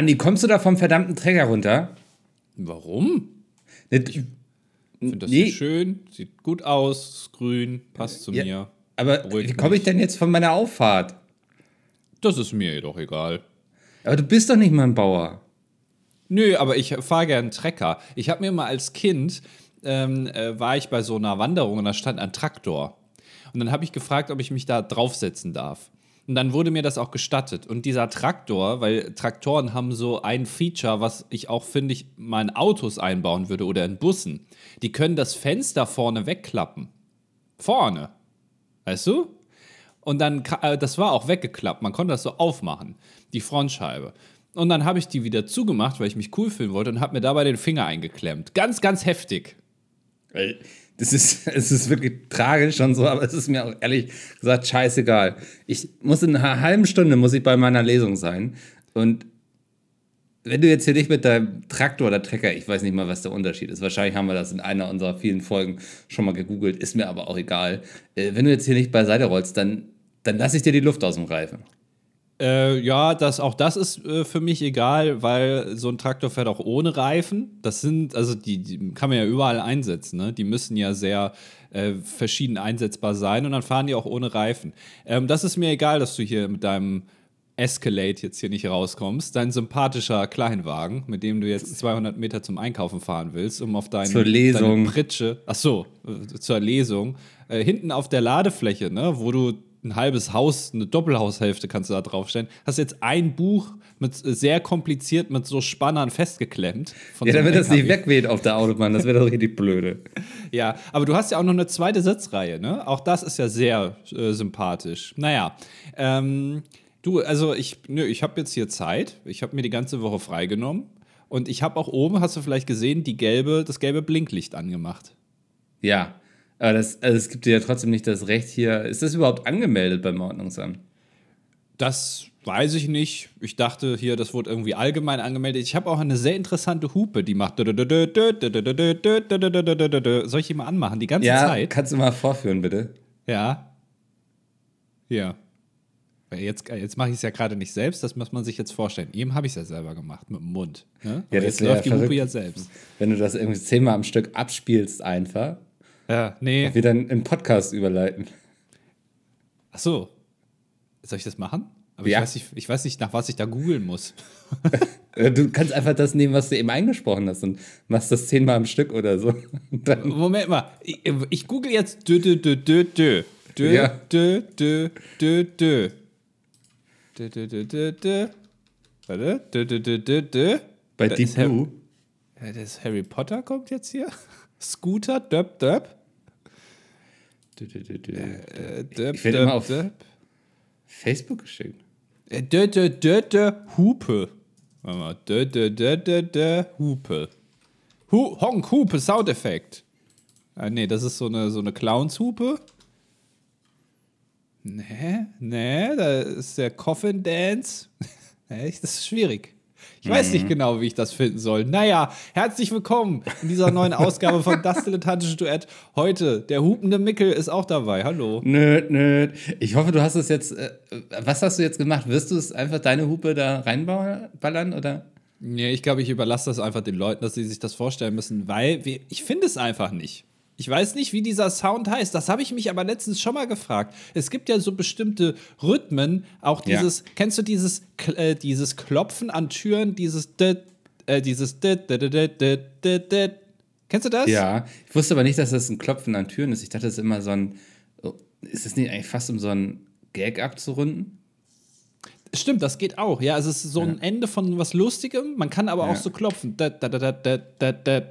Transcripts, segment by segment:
Andi, kommst du da vom verdammten Träger runter? Warum? Ne, Ich finde das Nee. schön, sieht gut aus, ist grün, passt zu Ja. mir. Aber Beruhigt wie komme ich denn jetzt von meiner Auffahrt? Das ist mir jedoch egal. Aber du bist doch nicht mal ein Bauer. Nö, aber ich fahre gern Trecker. Ich habe mir mal als Kind, ähm, äh, war ich bei so einer Wanderung und da stand ein Traktor. Und dann habe ich gefragt, ob ich mich da draufsetzen darf. Und dann wurde mir das auch gestattet. Und dieser Traktor, weil Traktoren haben so ein Feature, was ich auch, finde ich, mal in Autos einbauen würde oder in Bussen. Die können das Fenster vorne wegklappen. Vorne. Weißt du? Und dann, äh, das war auch weggeklappt. Man konnte das so aufmachen, die Frontscheibe. Und dann habe ich die wieder zugemacht, weil ich mich cool fühlen wollte und habe mir dabei den Finger eingeklemmt. Ganz, ganz heftig. Das ist, es ist wirklich tragisch und so, aber es ist mir auch ehrlich gesagt scheißegal. Ich muss in einer halben Stunde muss ich bei meiner Lesung sein. Und wenn du jetzt hier nicht mit deinem Traktor oder Trecker, ich weiß nicht mal, was der Unterschied ist. Wahrscheinlich haben wir das in einer unserer vielen Folgen schon mal gegoogelt, ist mir aber auch egal. Äh, wenn du jetzt hier nicht beiseite rollst, dann, dann lasse ich dir die Luft aus dem Reifen. Äh, ja, das, auch das ist äh, für mich egal, weil so ein Traktor fährt auch ohne Reifen. Das sind, also die, die kann man ja überall einsetzen, ne? Die müssen ja sehr äh, verschieden einsetzbar sein und dann fahren die auch ohne Reifen. Ähm, das ist mir egal, dass du hier mit deinem Escalade jetzt hier nicht rauskommst. Dein sympathischer Kleinwagen, mit dem du jetzt 200 Meter zum Einkaufen fahren willst, um auf deine, Zur Lesung. deine Pritsche, ach so, äh, zur Lesung, äh, hinten auf der Ladefläche, ne, wo du ein halbes Haus, eine Doppelhaushälfte kannst du da draufstellen, hast jetzt ein Buch mit äh, sehr kompliziert mit so Spannern festgeklemmt. von Ja, damit das nicht wegweht auf der Autobahn, das wäre doch richtig blöde. Ja, aber du hast ja auch noch eine zweite Sitzreihe, ne? Auch das ist ja sehr äh, sympathisch. Naja, ähm, du, also ich, nö, ich habe jetzt hier Zeit. Ich habe mir die ganze Woche freigenommen. Und ich habe auch oben, hast du vielleicht gesehen, die gelbe, das gelbe Blinklicht angemacht. Ja, aber das, also es gibt dir ja trotzdem nicht das Recht hier. Ist das überhaupt angemeldet beim Ordnungsamt? Das weiß ich nicht. Ich dachte hier, das wurde irgendwie allgemein angemeldet. Ich habe auch eine sehr interessante Hupe, die macht. Soll ich die mal anmachen? Die ganze Ja, Zeit? kannst du mal vorführen, bitte? Ja. Ja. Jetzt, jetzt mache ich es ja gerade nicht selbst, das muss man sich jetzt vorstellen. Eben habe ich es ja selber gemacht, mit dem Mund. Ne? Ja, jetzt läuft die Hupe verrückt. ja selbst. Wenn du das irgendwie zehnmal am Stück abspielst, einfach, Ja, nee. wir dann im Podcast überleiten. Ach so. Soll ich das machen? Aber Ja. ich, weiß nicht, ich weiß nicht, nach was ich da googeln muss. Du kannst einfach das nehmen, was du eben eingesprochen hast und machst das zehnmal am Stück oder so. Moment mal. Ich, ich google jetzt dö, dö, dö, dö, dö. Dö, Ja. dö, dö, dö, dö. Dö, dö, dö, dö, dö. Warte. Dö, dö, dö, dö, dö. bei Deep Blue. Das Harry Potter kommt jetzt hier. Scooter, döp, döp. Ich werd döp, immer auf-. Facebook geschickt. Äh, Dö, dö, dö, dö, Hupe. Warte mal. Dö, dö, dö, dö, dö, Hupe. Hu Honk, Hupe, Soundeffekt. Ah, nee, das ist so eine, so eine Clownshupe. Nee, nee, da ist der Coffin Dance. Echt, das ist schwierig. Ich weiß nicht genau, wie ich das finden soll. Naja, herzlich willkommen in dieser neuen Ausgabe von Das Dilettantische Duett. Heute, der hupende Mickel ist auch dabei. Hallo. Nö, nö. Ich hoffe, du hast es jetzt. Äh, was hast du jetzt gemacht? Wirst du es einfach deine Hupe da reinballern oder? Nee, ich glaube, ich überlasse das einfach den Leuten, dass sie sich das vorstellen müssen, weil wir, ich finde es einfach nicht. Ich weiß nicht, wie dieser Sound heißt. Das habe ich mich aber letztens schon mal gefragt. Es gibt ja so bestimmte Rhythmen, auch Ja. dieses, kennst du dieses, äh, dieses Klopfen an Türen, dieses äh, dieses Kennst du das? Ja. Ich wusste aber nicht, dass das ein Klopfen an Türen ist. Ich dachte, das ist immer so ein. oh, Ist das nicht eigentlich fast um so ein Gag abzurunden? Stimmt, das geht auch. Ja, es ist so ein Ende von was Lustigem. Man kann aber Ja. auch so klopfen. Da, da, da, da, da, da, da.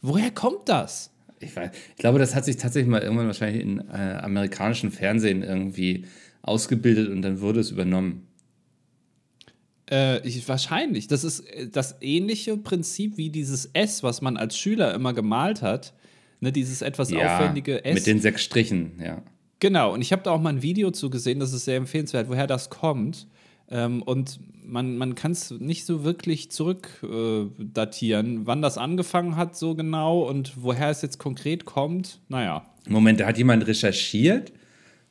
Woher kommt das? Ich, weiß, ich glaube, das hat sich tatsächlich mal irgendwann wahrscheinlich in äh, amerikanischen Fernsehen irgendwie ausgebildet und dann wurde es übernommen. Äh, ich, wahrscheinlich. Das ist äh, das ähnliche Prinzip wie dieses S, was man als Schüler immer gemalt hat. Ne, dieses etwas aufwendige S. mit den sechs Strichen, ja. genau, und ich habe da auch mal ein Video zu gesehen, das ist sehr empfehlenswert, woher das kommt. Ähm, und man, man kann es nicht so wirklich zurückdatieren, äh, wann das angefangen hat, so genau und woher es jetzt konkret kommt. Naja. Moment, da hat jemand recherchiert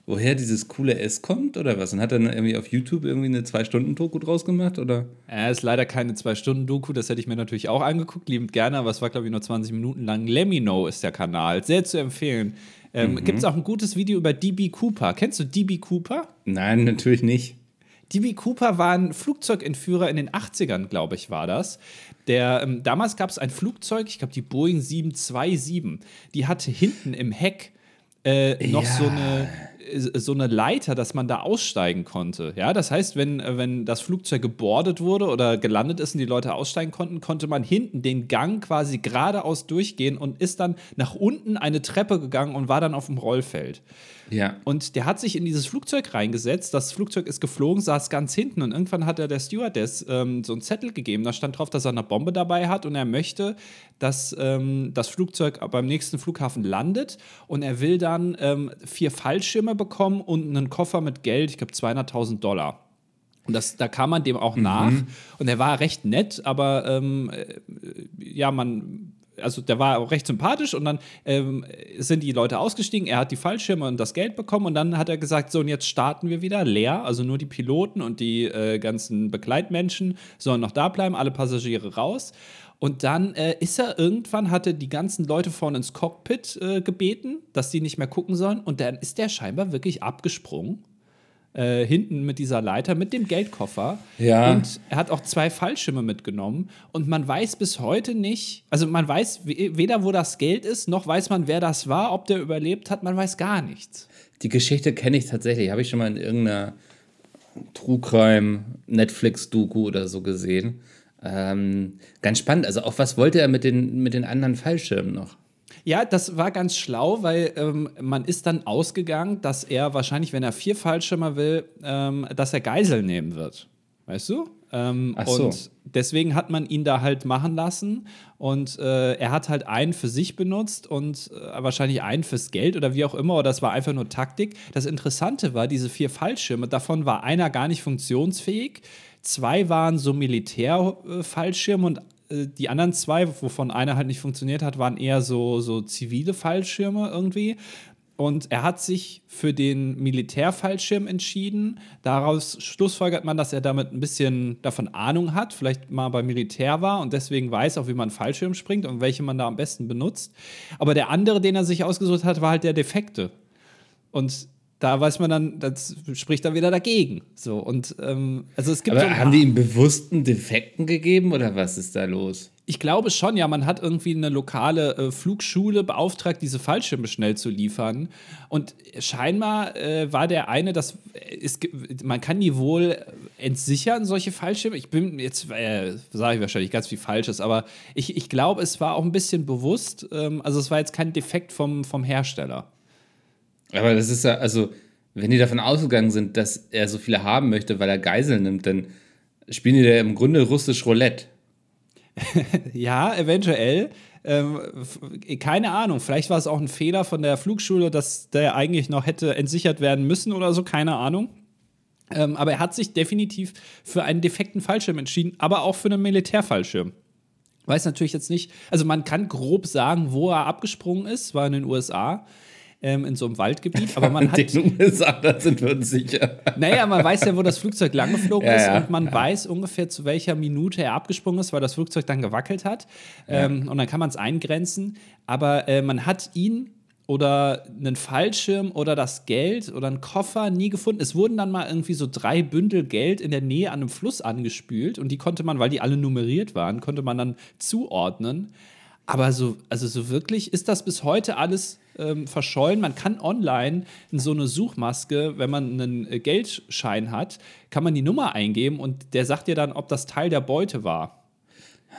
woher dieses coole S kommt oder was? Und hat er dann irgendwie auf YouTube irgendwie eine Zwei-Stunden-Doku draus gemacht oder? Er ist leider keine Zwei-Stunden-Doku, das hätte ich mir natürlich auch angeguckt, liebend gerne, aber es war, glaube ich, nur 20 Minuten lang. Lemino ist der Kanal, sehr zu empfehlen. Ähm, mhm. Gibt es auch ein gutes Video über DB Cooper. Kennst du DB Cooper? Nein, natürlich nicht. DB Cooper war ein Flugzeugentführer in den 80ern, glaube ich, war das. Der, ähm, damals gab es ein Flugzeug, ich glaube die Boeing 727, die hatte hinten im Heck äh, noch ja. so eine so eine Leiter, dass man da aussteigen konnte. Ja, das heißt, wenn, wenn das Flugzeug gebordet wurde oder gelandet ist und die Leute aussteigen konnten, konnte man hinten den Gang quasi geradeaus durchgehen und ist dann nach unten eine Treppe gegangen und war dann auf dem Rollfeld. Ja. Und der hat sich in dieses Flugzeug reingesetzt. Das Flugzeug ist geflogen, saß ganz hinten. Und irgendwann hat er der Stewardess ähm, so einen Zettel gegeben. Da stand drauf, dass er eine Bombe dabei hat und er möchte, dass ähm, das Flugzeug beim nächsten Flughafen landet. Und er will dann ähm, vier Fallschirme bekommen und einen Koffer mit Geld, ich glaube 200.000 Dollar. Und das, da kam man dem auch mhm. nach. Und er war recht nett, aber ähm, äh, ja, man also der war auch recht sympathisch und dann ähm, sind die Leute ausgestiegen, er hat die Fallschirme und das Geld bekommen und dann hat er gesagt, so und jetzt starten wir wieder leer, also nur die Piloten und die äh, ganzen Begleitmenschen sollen noch da bleiben, alle Passagiere raus. Und dann äh, ist er irgendwann, hatte die ganzen Leute vorne ins Cockpit äh, gebeten, dass die nicht mehr gucken sollen. Und dann ist der scheinbar wirklich abgesprungen äh, hinten mit dieser Leiter, mit dem Geldkoffer. Ja. Und er hat auch zwei Fallschirme mitgenommen. Und man weiß bis heute nicht, also man weiß weder, wo das Geld ist, noch weiß man, wer das war, ob der überlebt hat, man weiß gar nichts. Die Geschichte kenne ich tatsächlich, habe ich schon mal in irgendeiner True Crime Netflix-Doku oder so gesehen. Ähm, ganz spannend. Also, auf was wollte er mit den, mit den anderen Fallschirmen noch? Ja, das war ganz schlau, weil ähm, man ist dann ausgegangen, dass er wahrscheinlich, wenn er vier Fallschirme will, ähm, dass er Geisel nehmen wird. Weißt du? Ähm, Ach so. Und deswegen hat man ihn da halt machen lassen. Und äh, er hat halt einen für sich benutzt und äh, wahrscheinlich einen fürs Geld oder wie auch immer. Oder das war einfach nur Taktik. Das Interessante war, diese vier Fallschirme, davon war einer gar nicht funktionsfähig. Zwei waren so Militärfallschirme und die anderen zwei, wovon einer halt nicht funktioniert hat, waren eher so, so zivile Fallschirme irgendwie. Und er hat sich für den Militärfallschirm entschieden. Daraus schlussfolgert man, dass er damit ein bisschen davon Ahnung hat, vielleicht mal beim Militär war und deswegen weiß auch, wie man Fallschirm springt und welche man da am besten benutzt. Aber der andere, den er sich ausgesucht hat, war halt der defekte. Und da weiß man dann, das spricht dann wieder dagegen. So und ähm, also es gibt. Aber haben die ihm bewussten Defekten gegeben oder was ist da los? Ich glaube schon, ja, man hat irgendwie eine lokale äh, Flugschule beauftragt, diese Fallschirme schnell zu liefern. Und scheinbar äh, war der eine, das ist, man kann die wohl entsichern, solche Fallschirme. Ich bin jetzt, äh, sage ich wahrscheinlich ganz viel Falsches, aber ich, ich glaube, es war auch ein bisschen bewusst. Ähm, also es war jetzt kein Defekt vom, vom Hersteller. Aber das ist ja, also, wenn die davon ausgegangen sind, dass er so viele haben möchte, weil er Geiseln nimmt, dann spielen die da im Grunde russisch Roulette. ja, eventuell. Ähm, keine Ahnung, vielleicht war es auch ein Fehler von der Flugschule, dass der eigentlich noch hätte entsichert werden müssen oder so, keine Ahnung. Ähm, aber er hat sich definitiv für einen defekten Fallschirm entschieden, aber auch für einen Militärfallschirm. Weiß natürlich jetzt nicht, also man kann grob sagen, wo er abgesprungen ist, war in den USA ähm, in so einem Waldgebiet. Aber man hat. Den USA, da sind wir uns sicher. Naja, man weiß ja, wo das Flugzeug langgeflogen Ja, ist ja, und man ja. weiß ungefähr, zu welcher Minute er abgesprungen ist, weil das Flugzeug dann gewackelt hat. Ähm, und dann kann man es eingrenzen. Aber äh, man hat ihn oder einen Fallschirm oder das Geld oder einen Koffer nie gefunden. Es wurden dann mal irgendwie so drei Bündel Geld in der Nähe an einem Fluss angespült und die konnte man, weil die alle nummeriert waren, konnte man dann zuordnen. Aber so, also so wirklich ist das bis heute alles ähm, verschollen. Man kann online in so eine Suchmaske, wenn man einen äh, Geldschein hat, kann man die Nummer eingeben und der sagt dir dann, ob das Teil der Beute war.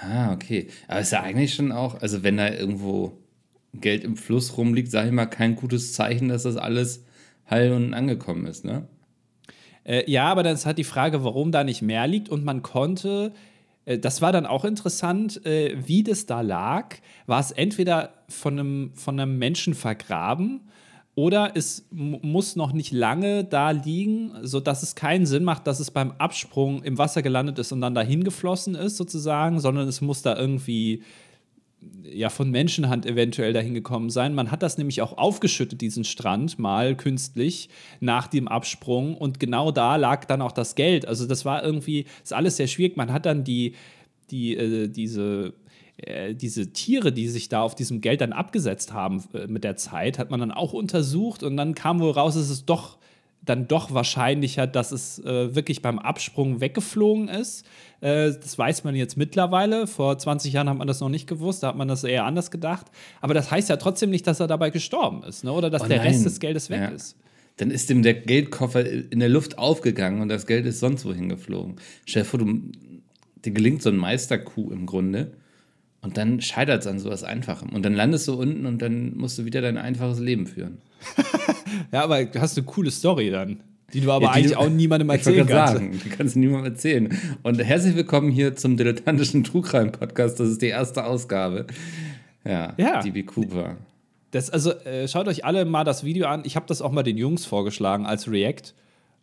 Ah, okay. Aber ist ja eigentlich schon auch, also wenn da irgendwo Geld im Fluss rumliegt, sage ich mal, kein gutes Zeichen, dass das alles heil und angekommen ist, ne? Äh, ja, aber dann ist halt die Frage, warum da nicht mehr liegt und man konnte. Äh, Das war dann auch interessant, äh, wie das da lag. War es entweder von einem, von einem Menschen vergraben oder es mu- muss noch nicht lange da liegen, sodass es keinen Sinn macht, dass es beim Absprung im Wasser gelandet ist und dann dahin geflossen ist, sozusagen, sondern es muss da irgendwie ja von Menschenhand eventuell dahin gekommen sein. Man hat das nämlich auch aufgeschüttet, diesen Strand, mal künstlich nach dem Absprung. Und genau da lag dann auch das Geld. Also das war irgendwie, ist alles sehr schwierig. Man hat dann die, die, äh, diese äh, diese Tiere, die sich da auf diesem Geld dann abgesetzt haben äh, mit der Zeit, hat man dann auch untersucht und dann kam wohl raus, dass es doch dann doch wahrscheinlicher, dass es äh, wirklich beim Absprung weggeflogen ist. Äh, das weiß man jetzt mittlerweile. Vor 20 Jahren hat man das noch nicht gewusst, da hat man das eher anders gedacht. Aber das heißt ja trotzdem nicht, dass er dabei gestorben ist ne? oder dass oh der Rest des Geldes weg ja. ist. Dann ist ihm der Geldkoffer in der Luft aufgegangen und das Geld ist sonst wohin geflogen. Stell dir vor, du, dir gelingt so ein Meisterkuh im Grunde und dann scheitert es an sowas Einfachem. Und dann landest du unten und dann musst du wieder dein einfaches Leben führen. ja, aber du hast eine coole Story dann. Die du aber ja, die eigentlich du, auch niemandem erzählen kannst. Sagen, die kannst du niemandem erzählen. Und herzlich willkommen hier zum dilettantischen Trugreim Podcast. Das ist die erste Ausgabe. Ja, ja. DB Cooper. Das, also äh, schaut euch alle mal das Video an. Ich habe das auch mal den Jungs vorgeschlagen als React,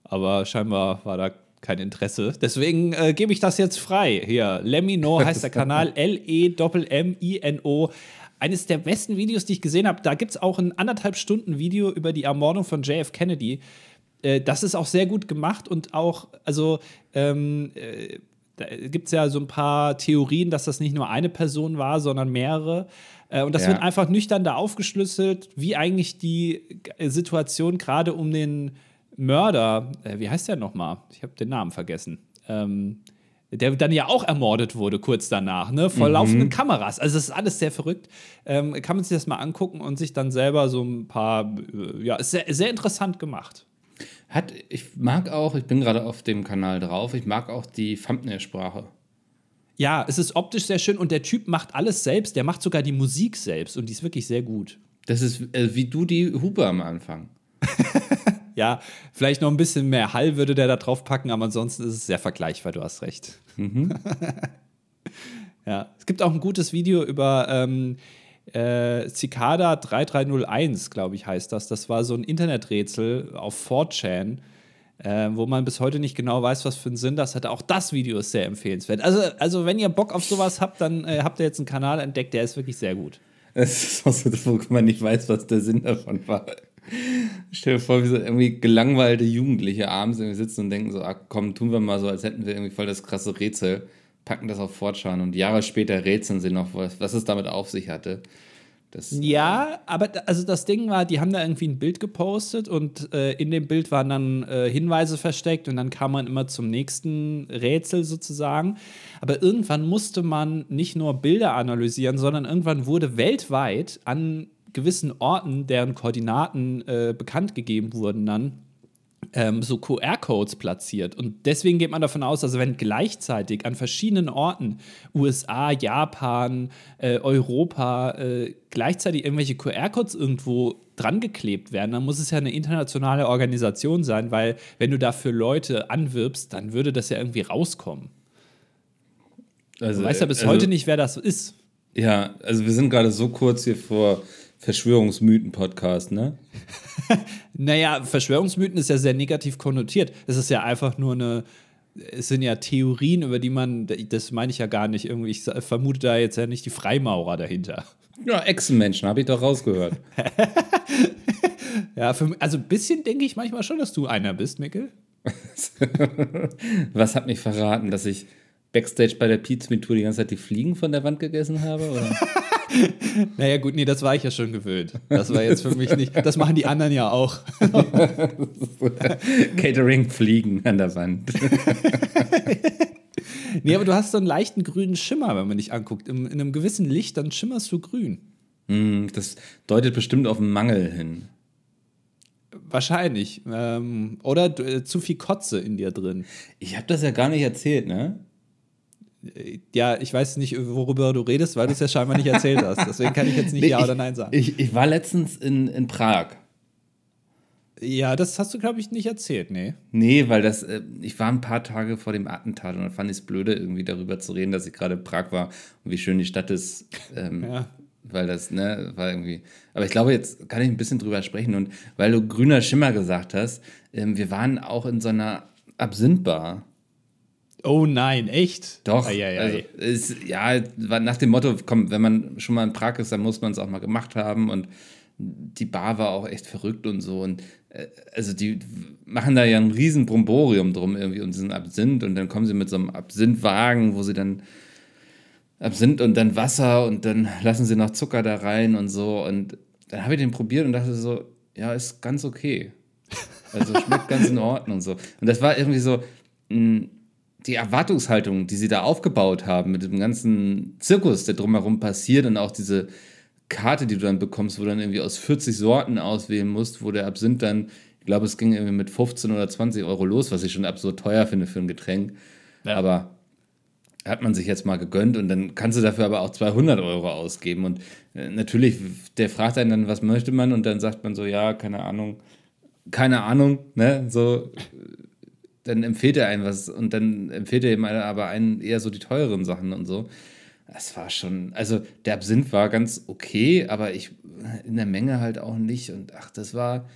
aber scheinbar war da kein Interesse. Deswegen äh, gebe ich das jetzt frei. Hier, Lemino heißt der Kanal, L-E-M-M-I-N-O. Eines der besten Videos, die ich gesehen habe. Da gibt es auch ein anderthalb Stunden Video über die Ermordung von JF Kennedy. Äh, das ist auch sehr gut gemacht und auch, also, ähm, äh, da gibt es ja so ein paar Theorien, dass das nicht nur eine Person war, sondern mehrere. Äh, und das ja. wird einfach nüchtern da aufgeschlüsselt, wie eigentlich die Situation gerade um den Mörder, äh, wie heißt der nochmal? Ich habe den Namen vergessen. Ähm, der dann ja auch ermordet wurde kurz danach, ne? Vor mhm. laufenden Kameras. Also es ist alles sehr verrückt. Ähm, kann man sich das mal angucken und sich dann selber so ein paar, äh, ja, ist sehr, sehr interessant gemacht. Hat, ich mag auch, ich bin gerade auf dem Kanal drauf, ich mag auch die Thumbnail-Sprache. Ja, es ist optisch sehr schön und der Typ macht alles selbst, der macht sogar die Musik selbst und die ist wirklich sehr gut. Das ist äh, wie du die Hupe am Anfang. ja, vielleicht noch ein bisschen mehr Hall würde der da drauf packen, aber ansonsten ist es sehr vergleichbar, du hast recht. Mhm. ja, es gibt auch ein gutes Video über ähm, äh, Cicada 3301, glaube ich, heißt das. Das war so ein Interneträtsel auf 4chan. Äh, wo man bis heute nicht genau weiß, was für einen Sinn das hatte. Auch das Video ist sehr empfehlenswert. Also, also wenn ihr Bock auf sowas habt, dann äh, habt ihr jetzt einen Kanal entdeckt, der ist wirklich sehr gut. Es ist auch so, wo man nicht weiß, was der Sinn davon war. Stell dir vor, wie so irgendwie gelangweilte Jugendliche abends irgendwie sitzen und denken so, ah, komm, tun wir mal so, als hätten wir irgendwie voll das krasse Rätsel, packen das auf Fortran und Jahre später rätseln sie noch, was, was es damit auf sich hatte. Das, ja, aber also das Ding war, die haben da irgendwie ein Bild gepostet und äh, in dem Bild waren dann äh, Hinweise versteckt und dann kam man immer zum nächsten Rätsel sozusagen. Aber irgendwann musste man nicht nur Bilder analysieren, sondern irgendwann wurde weltweit an gewissen Orten, deren Koordinaten äh, bekannt gegeben wurden, dann ähm, so QR-Codes platziert. Und deswegen geht man davon aus, dass wenn gleichzeitig an verschiedenen Orten, USA, Japan, äh, Europa, äh, gleichzeitig irgendwelche QR-Codes irgendwo dran geklebt werden, dann muss es ja eine internationale Organisation sein, weil wenn du dafür Leute anwirbst, dann würde das ja irgendwie rauskommen. Also, du weißt ja bis also, heute nicht, wer das ist. Ja, also wir sind gerade so kurz hier vor Verschwörungsmythen-Podcast, ne? naja, Verschwörungsmythen ist ja sehr negativ konnotiert. Es ist ja einfach nur eine, es sind ja Theorien, über die man, das meine ich ja gar nicht irgendwie, ich vermute da jetzt ja nicht die Freimaurer dahinter. Ja, Echsenmenschen, habe ich doch rausgehört. ja, für, also ein bisschen denke ich manchmal schon, dass du einer bist, Mikkel. Was hat mich verraten, dass ich Backstage bei der Pizza Tour die ganze Zeit die Fliegen von der Wand gegessen habe? Oder? naja, gut, nee, das war ich ja schon gewöhnt. Das war jetzt für mich nicht. Das machen die anderen ja auch. Catering fliegen an der Wand. nee, aber du hast so einen leichten grünen Schimmer, wenn man dich anguckt. In, in einem gewissen Licht, dann schimmerst du grün. Mm, das deutet bestimmt auf einen Mangel hin. Wahrscheinlich. Ähm, oder äh, zu viel Kotze in dir drin. Ich habe das ja gar nicht erzählt, ne? Ja, ich weiß nicht, worüber du redest, weil du es ja scheinbar nicht erzählt hast. Deswegen kann ich jetzt nicht nee, Ja ich, oder Nein sagen. Ich, ich war letztens in, in Prag. Ja, das hast du, glaube ich, nicht erzählt, nee. Nee, weil das, äh, ich war ein paar Tage vor dem Attentat und dann fand ich es blöde, irgendwie darüber zu reden, dass ich gerade in Prag war und wie schön die Stadt ist. Ähm, ja. Weil das, ne, war irgendwie. Aber ich glaube, jetzt kann ich ein bisschen drüber sprechen. Und weil du grüner Schimmer gesagt hast, ähm, wir waren auch in so einer Absinthbar. Oh nein, echt? Doch. Eieiei. Also, ist, ja, nach dem Motto, komm, wenn man schon mal in Prag ist, dann muss man es auch mal gemacht haben. Und die Bar war auch echt verrückt und so. Und äh, also die machen da ja ein riesen Bromborium drum irgendwie um diesen Absinth. Und dann kommen sie mit so einem Absinthwagen, wo sie dann Absinth und dann Wasser und dann lassen sie noch Zucker da rein und so. Und dann habe ich den probiert und dachte so, ja, ist ganz okay. Also schmeckt ganz in Ordnung und so. Und das war irgendwie so, mh, die Erwartungshaltung, die sie da aufgebaut haben, mit dem ganzen Zirkus, der drumherum passiert und auch diese Karte, die du dann bekommst, wo du dann irgendwie aus 40 Sorten auswählen musst, wo der Absinth dann, ich glaube, es ging irgendwie mit 15 oder 20 Euro los, was ich schon absurd teuer finde für ein Getränk. Ja. Aber hat man sich jetzt mal gegönnt und dann kannst du dafür aber auch 200 Euro ausgeben. Und äh, natürlich, der fragt einen dann, was möchte man? Und dann sagt man so, ja, keine Ahnung, keine Ahnung, ne? So, dann empfiehlt er einen was und dann empfiehlt er ihm aber einen eher so die teureren Sachen und so. Das war schon, also der Absinth war ganz okay, aber ich in der Menge halt auch nicht. Und ach, das war,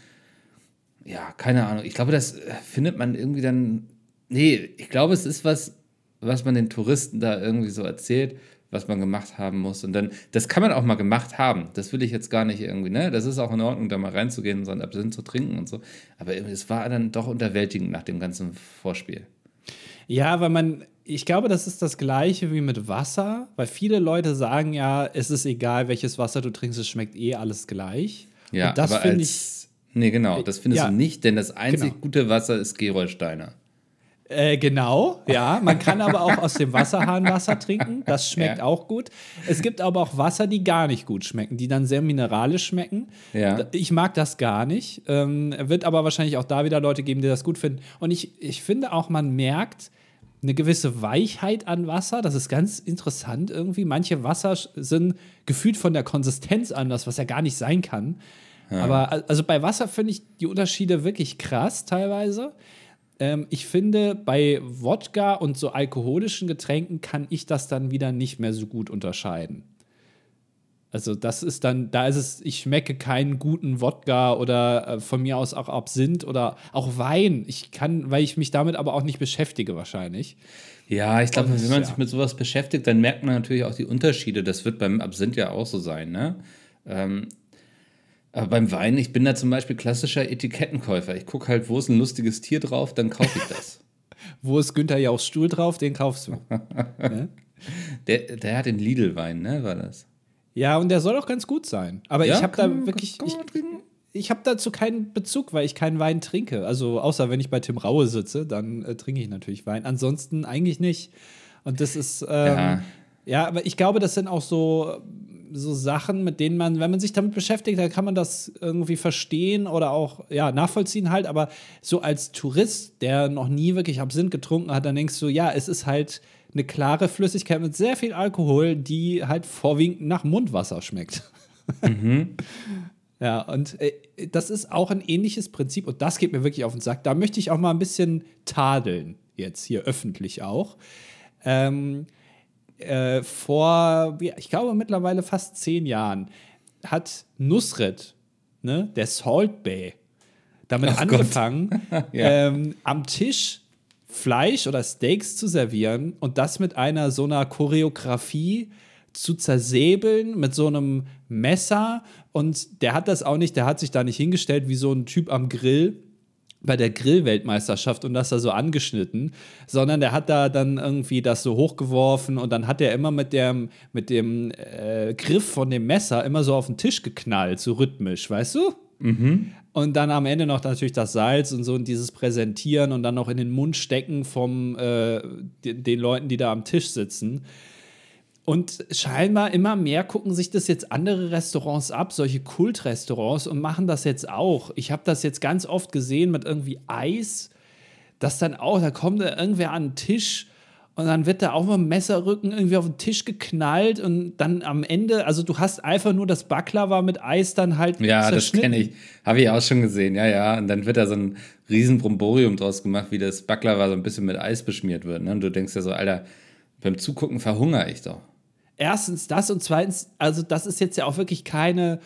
ja, keine Ahnung. Ich glaube, das findet man irgendwie dann. Nee, ich glaube, es ist was, was man den Touristen da irgendwie so erzählt was man gemacht haben muss. Und dann, das kann man auch mal gemacht haben. Das will ich jetzt gar nicht irgendwie, ne? Das ist auch in Ordnung, da mal reinzugehen und so einen Absinth zu trinken und so. Aber es war dann doch unterwältigend nach dem ganzen Vorspiel. Ja, weil man, ich glaube, das ist das Gleiche wie mit Wasser, weil viele Leute sagen ja, es ist egal, welches Wasser du trinkst, es schmeckt eh alles gleich. Ja, und das finde ich. Nee, genau, das findest ja, du nicht, denn das einzig genau. gute Wasser ist Gerolsteiner. Äh, genau, ja. Man kann aber auch aus dem Wasserhahn Wasser trinken. Das schmeckt ja. auch gut. Es gibt aber auch Wasser, die gar nicht gut schmecken, die dann sehr mineralisch schmecken. Ja. Ich mag das gar nicht. Ähm, wird aber wahrscheinlich auch da wieder Leute geben, die das gut finden. Und ich, ich finde auch, man merkt eine gewisse Weichheit an Wasser. Das ist ganz interessant irgendwie. Manche Wasser sind gefühlt von der Konsistenz anders, was ja gar nicht sein kann. Ja. Aber also bei Wasser finde ich die Unterschiede wirklich krass teilweise. Ähm, ich finde, bei Wodka und so alkoholischen Getränken kann ich das dann wieder nicht mehr so gut unterscheiden. Also das ist dann, da ist es, ich schmecke keinen guten Wodka oder äh, von mir aus auch Absinth oder auch Wein. Ich kann, weil ich mich damit aber auch nicht beschäftige wahrscheinlich. Ja, ich glaube, wenn man ja. sich mit sowas beschäftigt, dann merkt man natürlich auch die Unterschiede. Das wird beim Absinth ja auch so sein, ne? Ähm, aber beim Wein, ich bin da zum Beispiel klassischer Etikettenkäufer. Ich gucke halt, wo ist ein lustiges Tier drauf, dann kaufe ich das. wo ist Günther Jauchs Stuhl drauf, den kaufst du. ja? der, der hat den Lidl-Wein, ne, war das? Ja, und der soll auch ganz gut sein. Aber ja, ich habe da wirklich. ich, ich habe dazu keinen Bezug, weil ich keinen Wein trinke. Also, außer wenn ich bei Tim Raue sitze, dann äh, trinke ich natürlich Wein. Ansonsten eigentlich nicht. Und das ist. Ähm, ja. ja, aber ich glaube, das sind auch so so Sachen, mit denen man, wenn man sich damit beschäftigt, dann kann man das irgendwie verstehen oder auch ja, nachvollziehen halt. Aber so als Tourist, der noch nie wirklich Absinth getrunken hat, dann denkst du, ja, es ist halt eine klare Flüssigkeit mit sehr viel Alkohol, die halt vorwiegend nach Mundwasser schmeckt. Mhm. ja, und äh, das ist auch ein ähnliches Prinzip und das geht mir wirklich auf den Sack. Da möchte ich auch mal ein bisschen tadeln, jetzt hier öffentlich auch. Ähm, äh, vor, ich glaube mittlerweile fast zehn Jahren, hat Nusret, ne, der Salt Bay, damit Ach angefangen, ja. ähm, am Tisch Fleisch oder Steaks zu servieren und das mit einer so einer Choreografie zu zersäbeln mit so einem Messer. Und der hat das auch nicht, der hat sich da nicht hingestellt wie so ein Typ am Grill, bei der Grillweltmeisterschaft und das da so angeschnitten, sondern der hat da dann irgendwie das so hochgeworfen und dann hat er immer mit dem, mit dem äh, Griff von dem Messer immer so auf den Tisch geknallt, so rhythmisch, weißt du? Mhm. Und dann am Ende noch natürlich das Salz und so und dieses Präsentieren und dann noch in den Mund stecken von äh, den Leuten, die da am Tisch sitzen. Und scheinbar immer mehr gucken sich das jetzt andere Restaurants ab, solche Kultrestaurants, und machen das jetzt auch. Ich habe das jetzt ganz oft gesehen mit irgendwie Eis, dass dann auch, da kommt da irgendwer an den Tisch und dann wird da auch mal ein Messerrücken irgendwie auf den Tisch geknallt und dann am Ende, also du hast einfach nur das Baklava mit Eis dann halt Ja, das kenne ich. Habe ich auch schon gesehen, ja, ja. Und dann wird da so ein riesen Bromborium draus gemacht, wie das Baklava so ein bisschen mit Eis beschmiert wird. Ne? Und du denkst ja so, Alter, beim Zugucken verhungere ich doch erstens das und zweitens, also das ist jetzt ja auch wirklich keine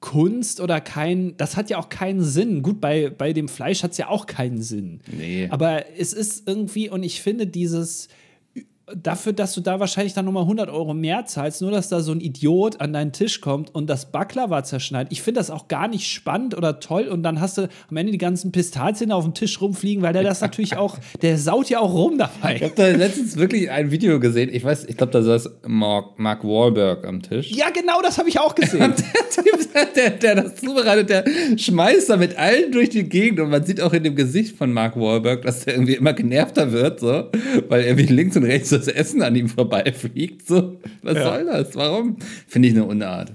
Kunst oder kein, das hat ja auch keinen Sinn. Gut, bei, bei dem Fleisch hat es ja auch keinen Sinn. Nee. Aber es ist irgendwie, und ich finde dieses, dafür, dass du da wahrscheinlich dann nochmal 100 Euro mehr zahlst, nur dass da so ein Idiot an deinen Tisch kommt und das Baklava zerschneidet. Ich finde das auch gar nicht spannend oder toll und dann hast du am Ende die ganzen Pistazien auf dem Tisch rumfliegen, weil der das natürlich auch, der saut ja auch rum Ich dabei. habe da letztens wirklich ein Video gesehen. Ich weiß, ich glaube, da saß Mark, Mark Wahlberg am Tisch. Ja, genau, das habe ich auch gesehen. Der Typ, der, der das zubereitet, der schmeißt da mit allen durch die Gegend und man sieht auch in dem Gesicht von Mark Wahlberg, dass der irgendwie immer genervter wird, so, weil irgendwie links und rechts das Essen an ihm vorbeifliegt. So, was Ja. soll das? Warum? Finde ich eine Unart.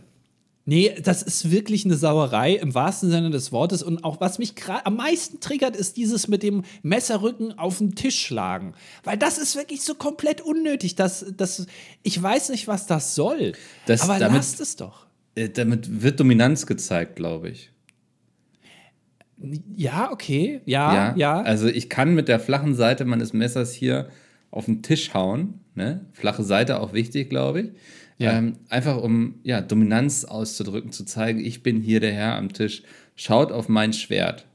Nee, das ist wirklich eine Sauerei im wahrsten Sinne des Wortes. Und auch was mich am meisten triggert, ist dieses mit dem Messerrücken auf den Tisch schlagen. Weil das ist wirklich so komplett unnötig. Das, das, ich weiß nicht, was das soll. Das- aber damit- lasst es doch. Äh, Damit wird Dominanz gezeigt, glaube ich. Ja, okay. Ja, ja. Also ich kann mit der flachen Seite meines Messers hier auf den Tisch hauen. Ne? Flache Seite auch wichtig, glaube ich. Ja. Ähm, einfach um ja, Dominanz auszudrücken, zu zeigen, ich bin hier der Herr am Tisch. Schaut auf mein Schwert.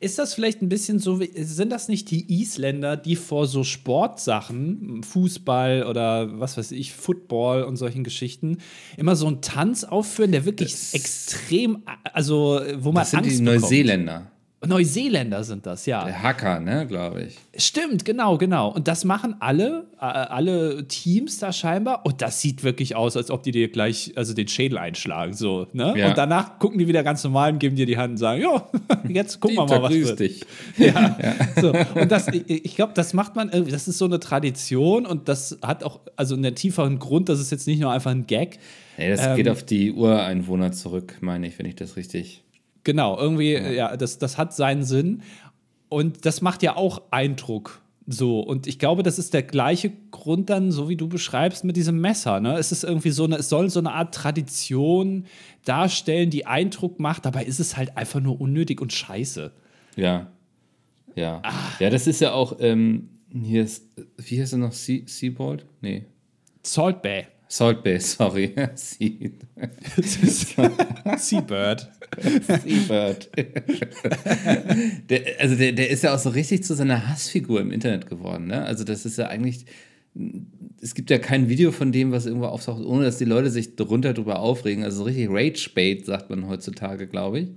Ist das vielleicht ein bisschen so, wie, sind das nicht die Isländer, die vor so Sportsachen, Fußball oder was weiß ich, Football und solchen Geschichten, immer so einen Tanz aufführen, der wirklich Das- extrem, also wo man Das sind Angst die bekommt? Neuseeländer. Neuseeländer sind das, ja. Der Hacker, ne, glaube ich. Stimmt, genau, genau. Und das machen alle, äh, alle Teams da scheinbar. Und das sieht wirklich aus, als ob die dir gleich also den Schädel einschlagen. So, ne? Ja. Und danach gucken die wieder ganz normal und geben dir die Hand und sagen, ja, jetzt gucken wir mal, was wird. dich. Ja. So, und das, ich, ich glaube, das macht man irgendwie, das ist so eine Tradition und das hat auch also einen tieferen Grund, das ist jetzt nicht nur einfach ein Gag. Nee, das Ähm, geht auf die Ureinwohner zurück, meine ich, wenn ich das richtig. Genau, irgendwie, ja, das, das hat seinen Sinn. Und das macht ja auch Eindruck. So, und ich glaube, das ist der gleiche Grund dann, so wie du beschreibst, mit diesem Messer. Ne? Es ist irgendwie so eine, es soll so eine Art Tradition darstellen, die Eindruck macht, dabei ist es halt einfach nur unnötig und scheiße. Ja. Ja. Ah. Ja, das ist ja auch, ähm, hier ist, wie heißt er noch? Sea, Seabold? Nee. Salt Bay. Salt Bay, sorry. Sea, Seabird. Seabird. der, also der, der ist ja auch so richtig zu seiner Hassfigur im Internet geworden. Ne? Also das ist ja eigentlich, es gibt ja kein Video von dem, was irgendwo auftaucht, ohne dass die Leute sich darunter drüber aufregen. Also so richtig Rage-Bait, sagt man heutzutage, glaube ich.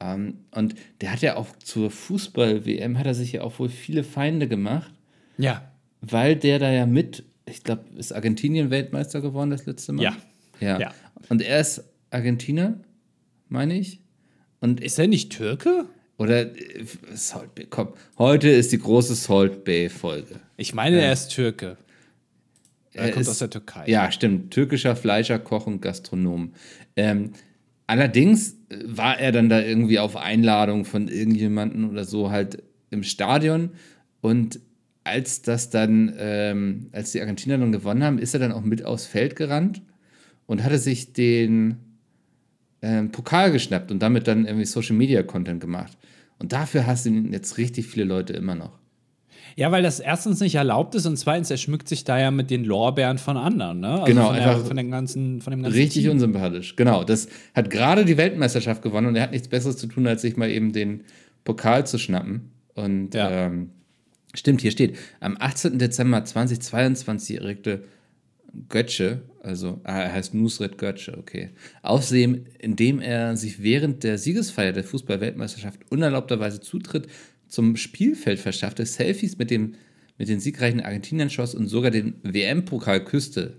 Ähm, und der hat ja auch zur Fußball-WM, hat er sich ja auch wohl viele Feinde gemacht, Ja. weil der da ja mit, ich glaube, ist Argentinien Weltmeister geworden das letzte Mal? Ja. Ja. Ja. Und er ist Argentiner, meine ich. Und Ist er nicht Türke? oder äh, Salt Bay, komm. Heute ist die große Salt Bay Folge. Ich meine, er ist Türke. Er, Er kommt ist- aus der Türkei. Ja, stimmt. Türkischer Fleischer, Koch und Gastronom. Ähm, allerdings äh, war er dann da irgendwie auf Einladung von irgendjemanden oder so halt im Stadion. Und als das dann, ähm, als die Argentinier dann gewonnen haben, ist er dann auch mit aufs Feld gerannt und hatte sich den ähm, Pokal geschnappt und damit dann irgendwie Social Media Content gemacht. Und dafür hassen ihn jetzt richtig viele Leute immer noch. Ja, weil das erstens nicht erlaubt ist und zweitens, er schmückt sich da ja mit den Lorbeeren von anderen, ne? Also Genau, von, der, einfach von, den ganzen, von dem ganzen Richtig Team. unsympathisch. Genau. Das hat gerade die Weltmeisterschaft gewonnen und er hat nichts Besseres zu tun, als sich mal eben den Pokal zu schnappen. Und Ja. ähm, stimmt, hier steht, am 18. Dezember 2022 erregte Götze, also ah, er heißt Nusret Götze, okay, Aufsehen, indem er sich während der Siegesfeier der Fußball-Weltmeisterschaft unerlaubterweise Zutritt zum Spielfeld verschaffte, Selfies mit, dem, mit den siegreichen Argentiniern schoss und sogar den WM-Pokal küsste.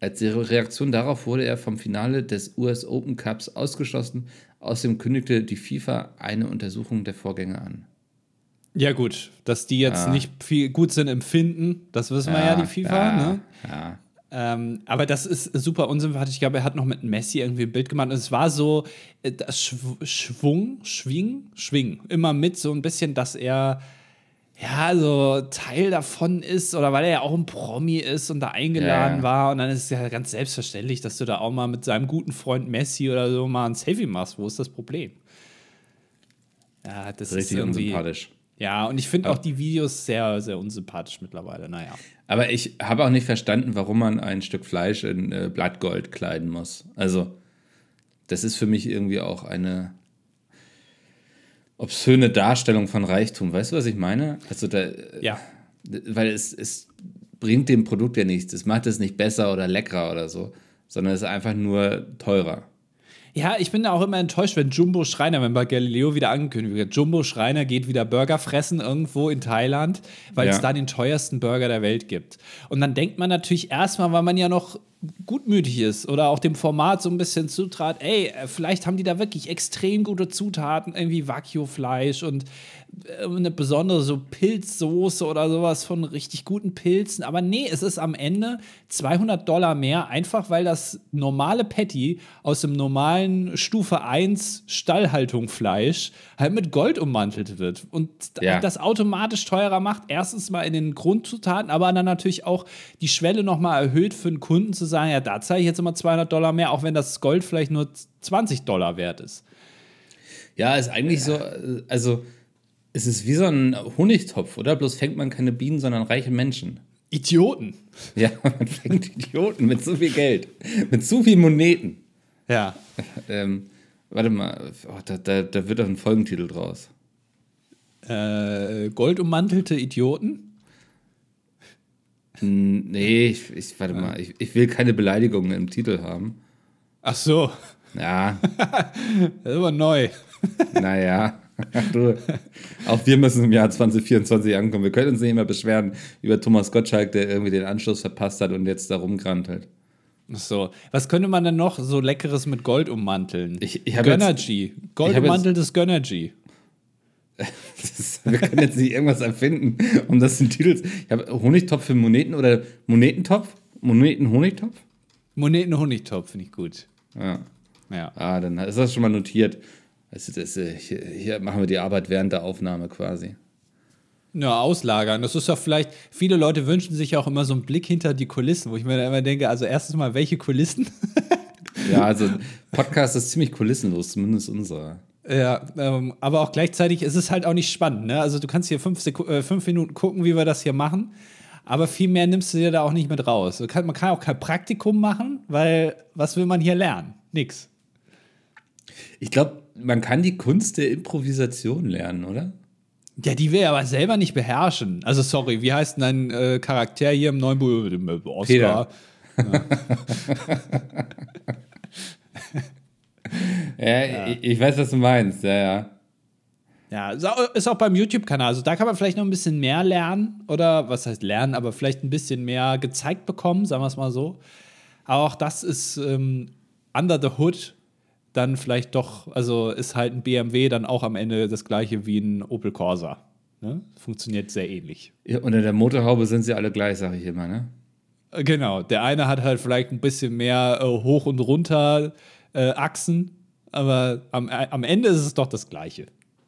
Als Reaktion darauf wurde er vom Finale des US Open Cups ausgeschlossen. Außerdem kündigte die FIFA eine Untersuchung der Vorgänge an. Ja, gut, dass die jetzt Ah. nicht viel gut sind im Finden, das wissen wir ja, die FIFA, ja, ne? Ja. Ähm, aber das ist super unsympathisch. Ich glaube, er hat noch mit Messi irgendwie ein Bild gemacht. Und es war so, äh, das Schw Schwung, Schwing, Schwing. Immer mit so ein bisschen, dass er ja so Teil davon ist oder weil er ja auch ein Promi ist und da eingeladen Ja, war. Und dann ist es ja ganz selbstverständlich, dass du da auch mal mit seinem guten Freund Messi oder so mal ein Selfie machst. Wo ist das Problem? Ja, das ist Richtig irgendwie. unsympathisch. Ja, und ich finde auch die Videos sehr, sehr unsympathisch mittlerweile. Naja. Aber ich habe auch nicht verstanden, warum man ein Stück Fleisch in äh, Blattgold kleiden muss. Also, das ist für mich irgendwie auch eine obszöne Darstellung von Reichtum. Weißt du, was ich meine? Also da, Ja. weil es, es bringt dem Produkt ja nichts. Es macht es nicht besser oder leckerer oder so, sondern es ist einfach nur teurer. Ja, ich bin auch immer enttäuscht, wenn Jumbo Schreiner, wenn bei Galileo wieder angekündigt wird, Jumbo Schreiner geht wieder Burger fressen irgendwo in Thailand, weil es Ja. da den teuersten Burger der Welt gibt. Und dann denkt man natürlich erstmal, weil man ja noch gutmütig ist oder auch dem Format so ein bisschen zutrat, ey, äh, vielleicht haben die da wirklich extrem gute Zutaten, irgendwie Wagyu-Fleisch und äh, eine besondere so Pilzsoße oder sowas von richtig guten Pilzen. Aber nee, es ist am Ende 200 Dollar mehr, einfach weil das normale Patty aus dem normalen Stufe 1 Stallhaltung-Fleisch halt mit Gold ummantelt wird. Und Ja. das automatisch teurer macht, erstens mal in den Grundzutaten, aber dann natürlich auch die Schwelle nochmal erhöht für den Kunden zu sagen, ja, da zahle ich jetzt immer 200 Dollar mehr, auch wenn das Gold vielleicht nur 20 Dollar wert ist. Ja, ist eigentlich so, äh, also es ist wie so ein Honigtopf, oder? Bloß fängt man keine Bienen, sondern reiche Menschen. Idioten. Ja, man fängt Idioten mit so viel Geld, mit so viel Moneten. Ja. Ähm, warte mal, oh, da, da, da wird doch ein Folgentitel draus. Äh, goldummantelte Idioten? Nee, ich, ich warte mal, ich, ich will keine Beleidigungen im Titel haben. Ach so, Ja, das ist aber neu. naja. Du, auch wir müssen im Jahr 2024 ankommen. Wir können uns nicht immer beschweren über Thomas Gottschalk, der irgendwie den Anschluss verpasst hat und jetzt da rumgrantelt. Ach so. Was könnte man denn noch so Leckeres mit Gold ummanteln? Ich- ich Gönnergy. Gold ummanteltes Gönnergy. Das wir können jetzt nicht irgendwas erfinden, um das in Titel. Ich habe Honigtopf für Moneten oder Monetentopf? Moneten-Honigtopf? Moneten-Honigtopf finde ich gut. Ja. Ja. Ah, dann ist das schon mal notiert. Also das, hier, hier machen wir die Arbeit während der Aufnahme quasi. Ja, auslagern. Das ist ja vielleicht, viele Leute wünschen sich auch immer so einen Blick hinter die Kulissen, wo ich mir dann immer denke, also erstens mal, welche Kulissen? Ja, also Podcast ist ziemlich kulissenlos, zumindest unserer. Ja, ähm, aber auch gleichzeitig ist es halt auch nicht spannend. Ne? Also du kannst hier fünf, Seku äh, fünf Minuten gucken, wie wir das hier machen, aber viel mehr nimmst du dir da auch nicht mit raus. Kann, man kann auch kein Praktikum machen, weil was will man hier lernen? Nix. Ich glaube, man kann die Kunst der Improvisation lernen, oder? Ja, die will er aber selber nicht beherrschen. Also sorry, wie heißt denn dein äh, Charakter hier im neuen Buch? Oscar. Peter. Ja, Ich, ich weiß, was du meinst, ja, ja. Ja, ist auch- beim YouTube-Kanal. Also da kann man vielleicht noch ein bisschen mehr lernen. Oder was heißt lernen, aber vielleicht ein bisschen mehr gezeigt bekommen, sagen wir es mal so. Aber auch das ist ähm, under the hood dann vielleicht doch, also ist halt ein BMW dann auch am Ende das gleiche wie ein Opel Corsa. Ne? Funktioniert sehr ähnlich. ja. Unter der Motorhaube sind sie alle gleich, sage ich immer, ne? Genau, der eine hat halt vielleicht ein bisschen mehr äh, hoch und runter äh, Achsen, aber am, äh, am Ende ist es doch das gleiche.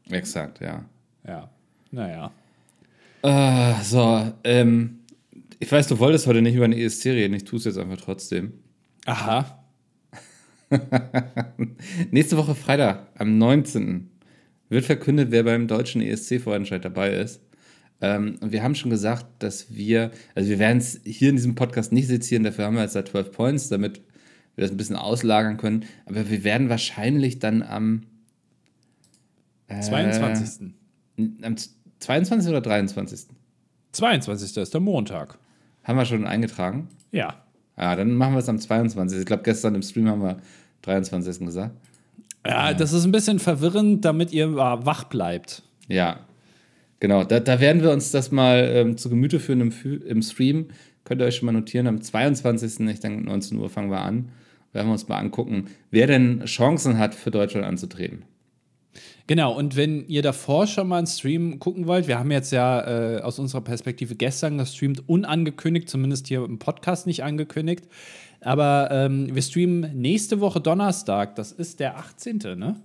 Exakt, ja. Ja, naja. Ah, so, ähm, ich weiß, du wolltest heute nicht über eine ESC reden, ich tue es jetzt einfach trotzdem. Aha. Nächste Woche Freitag, am 19. wird verkündet, wer beim deutschen ESC-Vorentscheid dabei ist. Ähm, und wir haben schon gesagt, dass wir, also wir werden es hier in diesem Podcast nicht sezieren, dafür haben wir jetzt da 12 Points, damit wir das ein bisschen auslagern können. Aber wir werden wahrscheinlich dann am, äh, 22. am 22. oder 23. 22. ist der Montag. Haben wir schon eingetragen? Ja. Ja, dann machen wir es am 22. Ich glaube, gestern im Stream haben wir 23. gesagt. Ja, das ist ein bisschen verwirrend, damit ihr äh, wach bleibt. Ja, genau. Da, da werden wir uns das mal ähm, zu Gemüte führen im, im Stream. Könnt ihr euch schon mal notieren. Am 22. Ich denke, 19 Uhr fangen wir an. Werden wir uns mal angucken, wer denn Chancen hat, für Deutschland anzutreten. Genau, und wenn ihr davor schon mal einen Stream gucken wollt, wir haben jetzt ja äh, aus unserer Perspektive gestern gestreamt, unangekündigt, zumindest hier im Podcast nicht angekündigt. Aber ähm, wir streamen nächste Woche Donnerstag, das ist der 18., ne?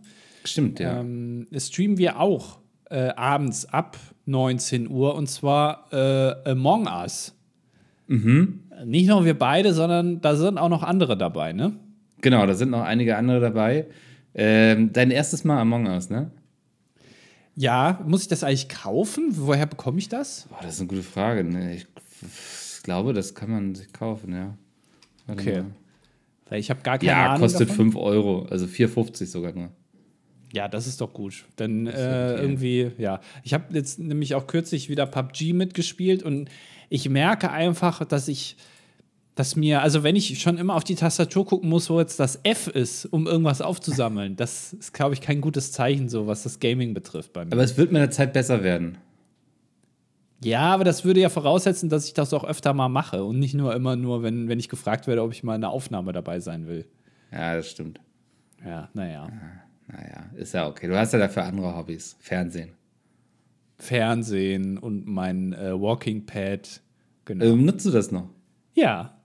Stimmt, ja. Ähm, streamen wir auch äh, abends ab 19 Uhr und zwar äh, Among Us. Nicht nur wir beide, sondern da sind auch noch andere dabei, ne? Genau, da sind noch einige andere dabei. Ähm, dein erstes Mal Among Us, ne? Ja, muss ich das eigentlich kaufen? Woher bekomme ich das? Boah, das ist eine gute Frage. Ne? Ich, ich glaube, das kann man sich kaufen, ja. Warte Okay. mal. Ich habe gar keine Ja, Ahnung. kostet davon. 5 Euro, also 4,50 sogar nur. Ja, das ist doch gut. Dann äh, okay. irgendwie, ja. Ich habe jetzt nämlich auch kürzlich wieder PUBG mitgespielt und ich merke einfach, dass ich, dass mir, also wenn ich schon immer auf die Tastatur gucken muss, wo jetzt das F ist, um irgendwas aufzusammeln, das ist, glaube ich, kein gutes Zeichen, so was das Gaming betrifft bei mir. Aber es wird mit der Zeit besser werden. ja, aber das würde ja voraussetzen, dass ich das auch öfter mal mache und nicht nur immer nur, wenn, wenn ich gefragt werde, ob ich mal in einer Aufnahme dabei sein will. Ja, das stimmt. Ja, naja. Naja, ist ja okay. Du hast ja dafür andere Hobbys. Fernsehen. Fernsehen und mein äh, Walking Pad. Genau. Ähm, nutzt du das noch? ja.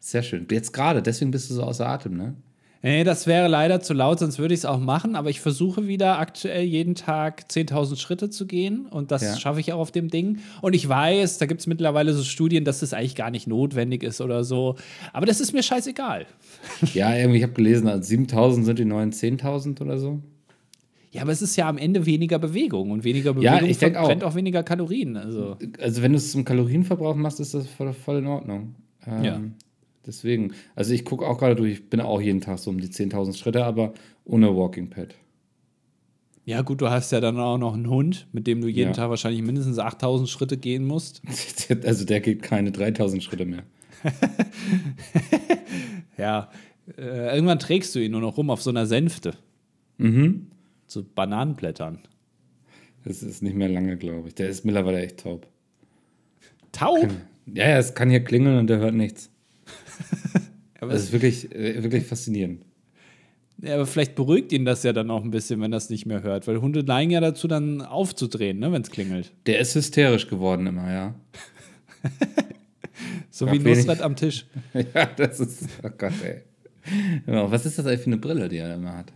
Sehr schön. Jetzt gerade, deswegen bist du so außer Atem, ne? Nee, das wäre leider zu laut, sonst würde ich es auch machen. Aber ich versuche wieder aktuell jeden Tag 10.000 Schritte zu gehen. Und das Ja. schaffe ich auch auf dem Ding. Und ich weiß, da gibt es mittlerweile so Studien, dass das eigentlich gar nicht notwendig ist oder so. Aber das ist mir scheißegal. Ja, irgendwie, ich habe gelesen, also 7000 sind die neuen 10.000 oder so. Ja, aber es ist ja am Ende weniger Bewegung. Und weniger Ja, Bewegung ich denk verbrennt auch. auch weniger Kalorien. Also. Also, wenn du es zum Kalorienverbrauch machst, ist das voll, voll in Ordnung. Ähm, Ja. Deswegen, also ich gucke auch gerade durch, ich bin auch jeden Tag so um die 10.000 Schritte, aber ohne Walking Pad. Ja, gut, du hast ja dann auch noch einen Hund, mit dem du jeden Ja. Tag wahrscheinlich mindestens 8000 Schritte gehen musst. Also der geht keine 3000 Schritte mehr. Ja, äh, irgendwann trägst du ihn nur noch rum auf so einer Sänfte. Mhm. So Bananenblättern. Das ist nicht mehr lange, glaube ich. Der ist mittlerweile echt taub. Taub? Ja, ja, es kann hier klingeln und der hört nichts. Aber, Das ist wirklich, äh, wirklich faszinierend. ja, aber vielleicht beruhigt ihn das ja dann auch ein bisschen, wenn er es nicht mehr hört. Weil Hunde neigen ja dazu, dann aufzudrehen, ne, wenn es klingelt. Der ist hysterisch geworden immer, ja. So Ja, wie. Nusret am Tisch. Ja, das ist, oh Gott, ey. Was ist das eigentlich für eine Brille, die er immer hat?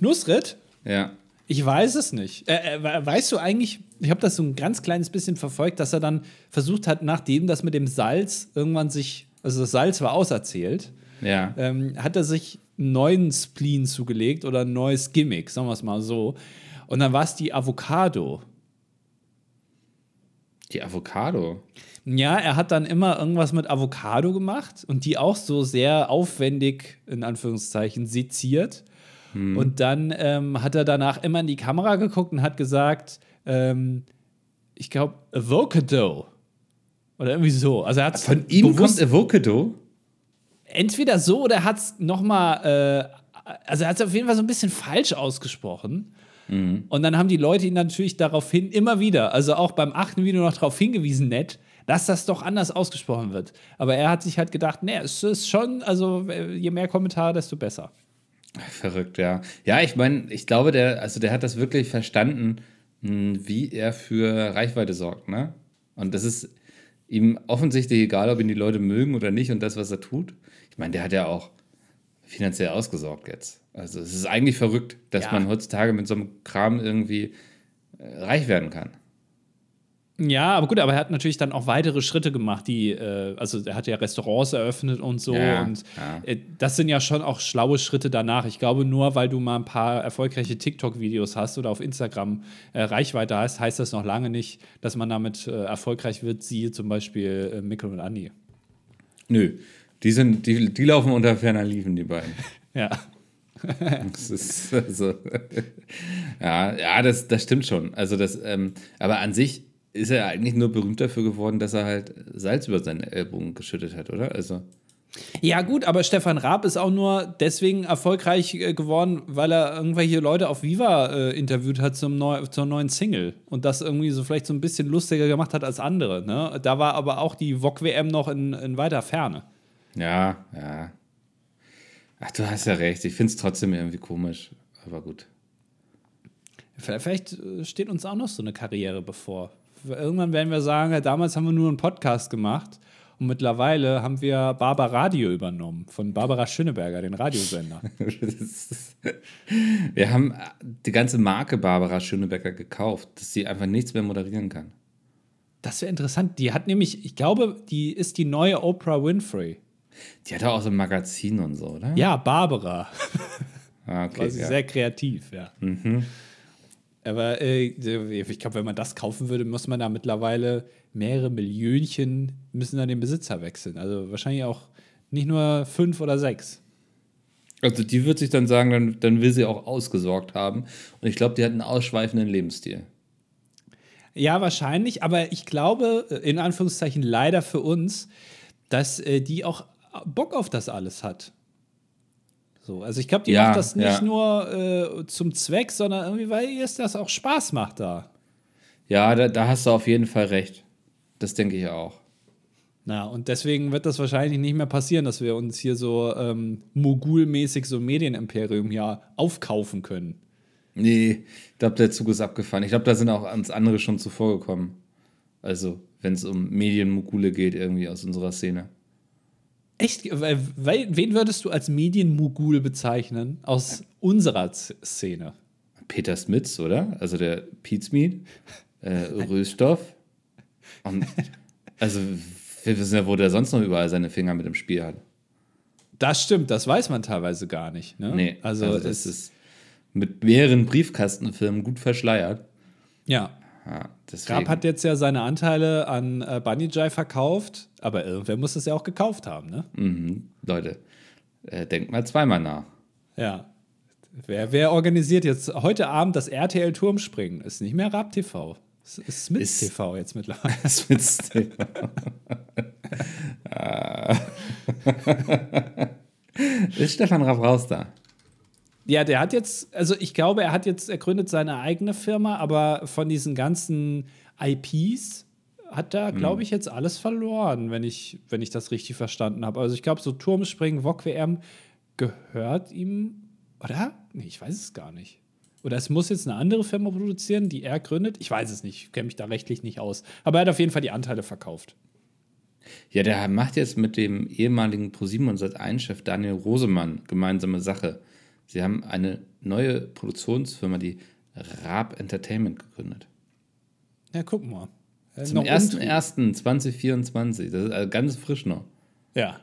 Nusret? Ja. Ich weiß es nicht. Äh, äh, weißt du eigentlich, ich habe das so ein ganz kleines bisschen verfolgt, dass er dann versucht hat, nachdem das mit dem Salz irgendwann sich, also das Salz war auserzählt, Ja. ähm, hat er sich einen neuen Spleen zugelegt oder ein neues Gimmick, sagen wir es mal so. Und dann war es die Avocado. Die Avocado. Ja, er hat dann immer irgendwas mit Avocado gemacht und die auch so sehr aufwendig, in Anführungszeichen, seziert. Und dann ähm, hat er danach immer in die Kamera geguckt und hat gesagt, ähm, ich glaube, Avocado. Oder irgendwie so. Also er Von ihm bewusst, kommt Avocado? entweder so oder hat es nochmal, äh, also er hat es auf jeden Fall so ein bisschen falsch ausgesprochen. Und dann haben die Leute ihn natürlich daraufhin immer wieder, also auch beim achten Video noch darauf hingewiesen, nett, dass das doch anders ausgesprochen wird. Aber er hat sich halt gedacht, nee, es ist schon, also äh, je mehr Kommentare, desto besser. Verrückt, ja. Ja, ich meine, ich glaube, der, also der hat das wirklich verstanden, mh, wie er für Reichweite sorgt, ne? Und das ist ihm offensichtlich egal, ob ihn die Leute mögen oder nicht und das, was er tut. Ich meine, der hat ja auch finanziell ausgesorgt jetzt. Also es ist eigentlich verrückt, dass Ja. man heutzutage mit so einem Kram irgendwie äh, reich werden kann. Ja, aber gut, aber er hat natürlich dann auch weitere Schritte gemacht, die, äh, also er hat ja Restaurants eröffnet und so. Ja, und ja. äh, das sind ja schon auch schlaue Schritte danach. Ich glaube, nur weil du mal ein paar erfolgreiche TikTok-Videos hast oder auf Instagram äh, Reichweite hast, heißt das noch lange nicht, dass man damit äh, erfolgreich wird, siehe zum Beispiel äh, Mikkel und Andi. Nö, die, sind, die, die laufen unter ferner Liefen, die beiden. Ja. Das ist also, ja, ja, das, das stimmt schon. Also das, ähm, aber an sich ist er eigentlich nur berühmt dafür geworden, dass er halt Salz über seine Ellbogen geschüttet hat, oder? Also Ja, gut, aber Stefan Raab ist auch nur deswegen erfolgreich äh, geworden, weil er irgendwelche Leute auf Viva äh, interviewt hat zum neu, zur neuen Single und das irgendwie so vielleicht so ein bisschen lustiger gemacht hat als andere. Ne? Da war aber auch die VOG-WM noch in, in weiter Ferne. ja, ja. Ach, du hast ja recht. Ich finde es trotzdem irgendwie komisch, aber gut. Vielleicht äh, steht uns auch noch so eine Karriere bevor. Irgendwann werden wir sagen, damals haben wir nur einen Podcast gemacht und mittlerweile haben wir Barbara Radio übernommen von Barbara Schöneberger, den Radiosender. Wir haben die ganze Marke Barbara Schönebecker gekauft, dass sie einfach nichts mehr moderieren kann. Das wäre interessant. Die hat nämlich, ich glaube, die ist die neue Oprah Winfrey. Die hat doch auch so ein Magazin und so, oder? Ja, Barbara. Ah, okay, Quasi ja. sehr kreativ, ja. Aber äh, ich glaube, wenn man das kaufen würde, muss man da mittlerweile mehrere Millionchen, müssen dann den Besitzer wechseln. Also wahrscheinlich auch Nicht nur fünf oder sechs. Also die wird sich dann sagen, dann, dann will sie auch ausgesorgt haben. Und ich glaube, die hat einen ausschweifenden Lebensstil. Ja, wahrscheinlich, aber ich glaube, äh, in Anführungszeichen leider für uns, dass äh, die auch Bock auf das alles hat. So, also ich glaube, die Ja, macht das nicht ja. nur äh, zum Zweck, sondern irgendwie, weil ihr es das auch Spaß macht da. Ja, da, da hast du auf jeden Fall recht. Das denke ich auch. Na, und deswegen wird das wahrscheinlich nicht mehr passieren, dass wir uns hier so ähm, mogulmäßig so Medienimperium hier aufkaufen können. Nee, ich glaube, der Zug ist abgefahren. Ich glaube, da sind auch uns andere schon zuvor gekommen. Also, wenn es um Medienmogule geht, irgendwie aus unserer Szene. Echt? Wen würdest du als Medienmogul bezeichnen aus unserer Szene? Peter Smits, oder? Also der Pete Smith, äh, Rösstoff. Und also, wir wissen ja, wo der sonst noch überall seine Finger mit im Spiel hat. Das stimmt, das weiß man teilweise gar nicht. Ne? Nee, also, also, es das ist mit mehreren Briefkastenfirmen gut verschleiert. ja. Ja. Grab hat jetzt ja seine Anteile an äh, Banijay verkauft, aber irgendwer muss es ja auch gekauft haben, ne? Mhm. Leute, äh, denkt mal zweimal nach. Ja. Wer, wer organisiert jetzt heute Abend das RTL Turmspringen? Ist nicht mehr Rap TV. Es ist Smith Ist- TV jetzt mittlerweile. Das wird's Ah. Ist Stefan Raff raus da? Ja, der hat jetzt, also ich glaube, er hat jetzt, er gründet seine eigene Firma, aber von diesen ganzen IPs hat er, glaube ich, jetzt alles verloren, wenn ich, wenn ich das richtig verstanden habe. Also ich glaube, so Turmspringen, VOG WM gehört ihm, oder? Nee, ich weiß es gar nicht. Oder es muss jetzt eine andere Firma produzieren, die er gründet. Ich weiß es nicht, ich kenne mich da rechtlich nicht aus. Aber er hat auf jeden Fall die Anteile verkauft. Ja, der macht jetzt mit dem ehemaligen ProSieben und Sat1-Chef Daniel Rosemann gemeinsame Sache. Sie haben eine neue Produktionsfirma, die Raab Entertainment, gegründet. Ja, guck mal. Äh, Zum noch 1.1.2024. Das ist also ganz frisch noch. Ja.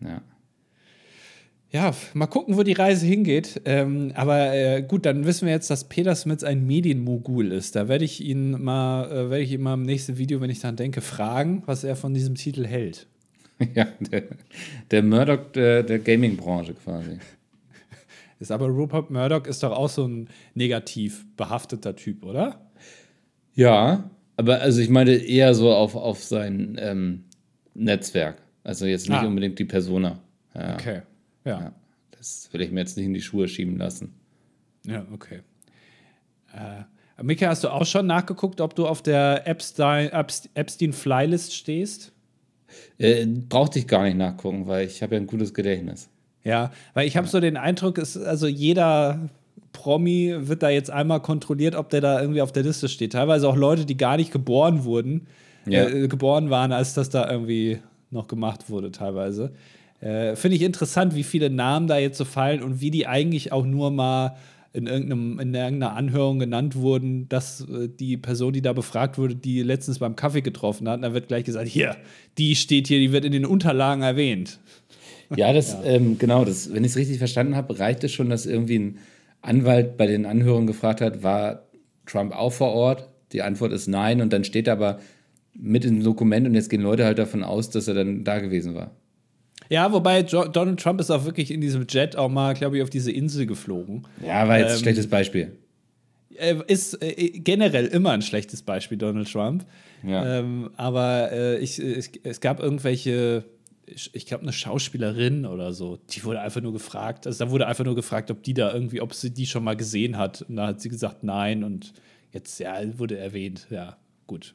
Ja. Ja, mal gucken, wo die Reise hingeht. Ähm, aber äh, gut, dann wissen wir jetzt, dass Peter Smits ein Medienmogul ist. Da werde ich ihn mal, äh, werde ich ihn mal im nächsten Video, wenn ich daran denke, fragen, was er von diesem Titel hält. ja der, der Murdoch der, der Gaming-Branche quasi. Ist aber Rupert Murdoch ist doch auch so ein negativ behafteter Typ, oder? Ja, aber also ich meine eher so auf, auf sein ähm, Netzwerk. Also jetzt nicht Ah. unbedingt die Persona. Ja, Okay. Ja. Ja. Das will ich mir jetzt nicht in die Schuhe schieben lassen. Ja, okay. Äh, Mika, hast du auch schon nachgeguckt, ob du auf der Epstein- Epst- Epstein-Flylist stehst? Äh, brauchte ich gar nicht nachgucken, weil ich habe ja ein gutes Gedächtnis. Ja, weil ich habe so den Eindruck, es, also jeder Promi wird da jetzt einmal kontrolliert, ob der da irgendwie auf der Liste steht. Teilweise auch Leute, die gar nicht geboren wurden, Ja. äh, geboren waren, als das da irgendwie noch gemacht wurde, teilweise. Äh, Finde ich interessant, wie viele Namen da jetzt so fallen und wie die eigentlich auch nur mal in, irgendeinem, in irgendeiner Anhörung genannt wurden, dass äh, die Person, die da befragt wurde, die letztens beim Kaffee getroffen hat, da wird gleich gesagt, hier, die steht hier, die wird in den Unterlagen erwähnt. Ja, das, Ähm, genau, das, wenn ich es richtig verstanden habe, reicht es schon, dass irgendwie ein Anwalt bei den Anhörungen gefragt hat, war Trump auch vor Ort? Die Antwort ist nein und dann steht er aber mit im Dokument und jetzt gehen Leute halt davon aus, dass er dann da gewesen war. Ja, wobei Donald Trump ist auch wirklich in diesem Jet auch mal, glaube ich, auf diese Insel geflogen. Ja, war jetzt ein Ähm, schlechtes Beispiel. Er ist äh, generell immer ein schlechtes Beispiel, Donald Trump. Ja. Ähm, aber äh, ich, es, es gab irgendwelche, ich, glaube, eine Schauspielerin oder so, die wurde einfach nur gefragt. Also da wurde einfach nur gefragt, ob die da irgendwie, ob sie die schon mal gesehen hat. Und da hat sie gesagt, nein. Und jetzt, ja, wurde erwähnt. Ja, gut.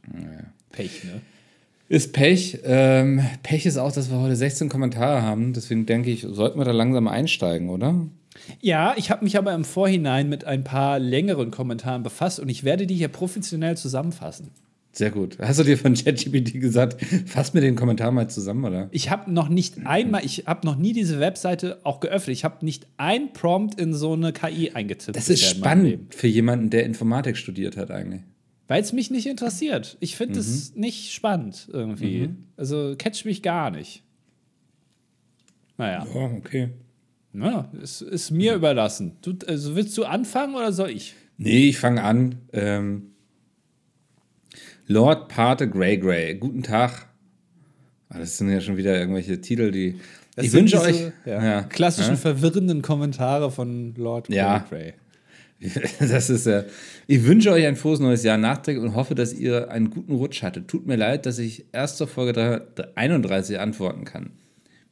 Pech, ne? Ist Pech. Ähm, Pech ist auch, dass wir heute 16 Kommentare haben. Deswegen denke ich, sollten wir da langsam einsteigen, oder? Ja, ich habe mich aber im Vorhinein mit ein paar längeren Kommentaren befasst und ich werde die hier professionell zusammenfassen. Sehr gut. Hast du dir von ChatGPT gesagt, fass mir den Kommentar mal zusammen, oder? Ich habe noch nicht einmal, ich habe noch nie diese Webseite auch geöffnet. Ich habe nicht ein Prompt in so eine KI eingetippt. Das ist spannend für jemanden, der Informatik studiert hat, eigentlich. Weil es mich nicht interessiert. Ich finde es nicht spannend irgendwie. Also catch mich gar nicht. Naja, Oh, okay. ja, es ist mir überlassen. Du, also willst du anfangen oder soll ich? Nee, ich fange an. Ähm, Lord Pate Grey Grey, guten Tag. Ah, Das sind ja schon wieder irgendwelche Titel, die. Das ich wünsche euch. ja, Ja. klassischen Ja. verwirrenden Kommentare von Lord Ja. Cray. Das ist ja. Ich wünsche euch ein frohes neues Jahr nachträglich und hoffe, dass ihr einen guten Rutsch hattet. Tut mir leid, dass ich erst zur Folge 3 31 antworten kann.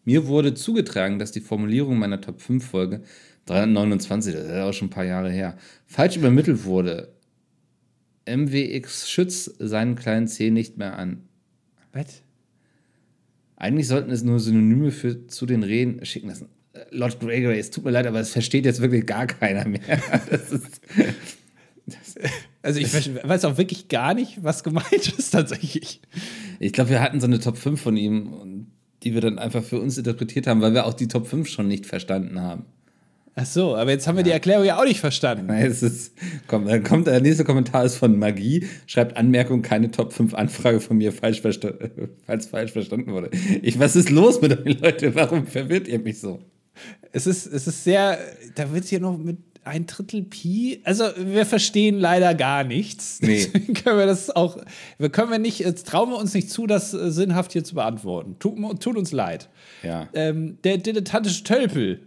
Mir wurde zugetragen, dass die Formulierung meiner Top 5 Folge 329, das ist ja auch schon ein paar Jahre her, falsch übermittelt wurde. MWX schützt seinen kleinen C nicht mehr an. Was? Eigentlich sollten es nur Synonyme für zu den Rehen schicken lassen. Äh, Lord Gregory, es tut mir leid, aber es versteht jetzt wirklich gar keiner mehr. Das ist, Also ich weiß auch wirklich gar nicht, was gemeint ist tatsächlich. ich glaube, wir hatten so eine Top 5 von ihm, die wir dann einfach für uns interpretiert haben, weil wir auch die Top 5 schon nicht verstanden haben. Ach so, aber jetzt haben wir die Erklärung ja auch nicht verstanden. Nein, Es ist, komm, dann kommt der nächste Kommentar ist von Magie, schreibt Anmerkung, keine Top 5 Anfrage von mir falsch, falls falsch verstanden wurde. Ich, was ist los mit euch, Leute? Warum verwirrt ihr mich so? Es ist, es ist sehr, da wird hier noch mit ein Drittel Pi. Also wir verstehen leider gar nichts. Nee. Deswegen können wir das auch, wir können wir nicht, jetzt trauen wir uns nicht zu, das äh, sinnhaft hier zu beantworten. Tut, tut uns leid. Ja. Ähm, der dilettantische Tölpel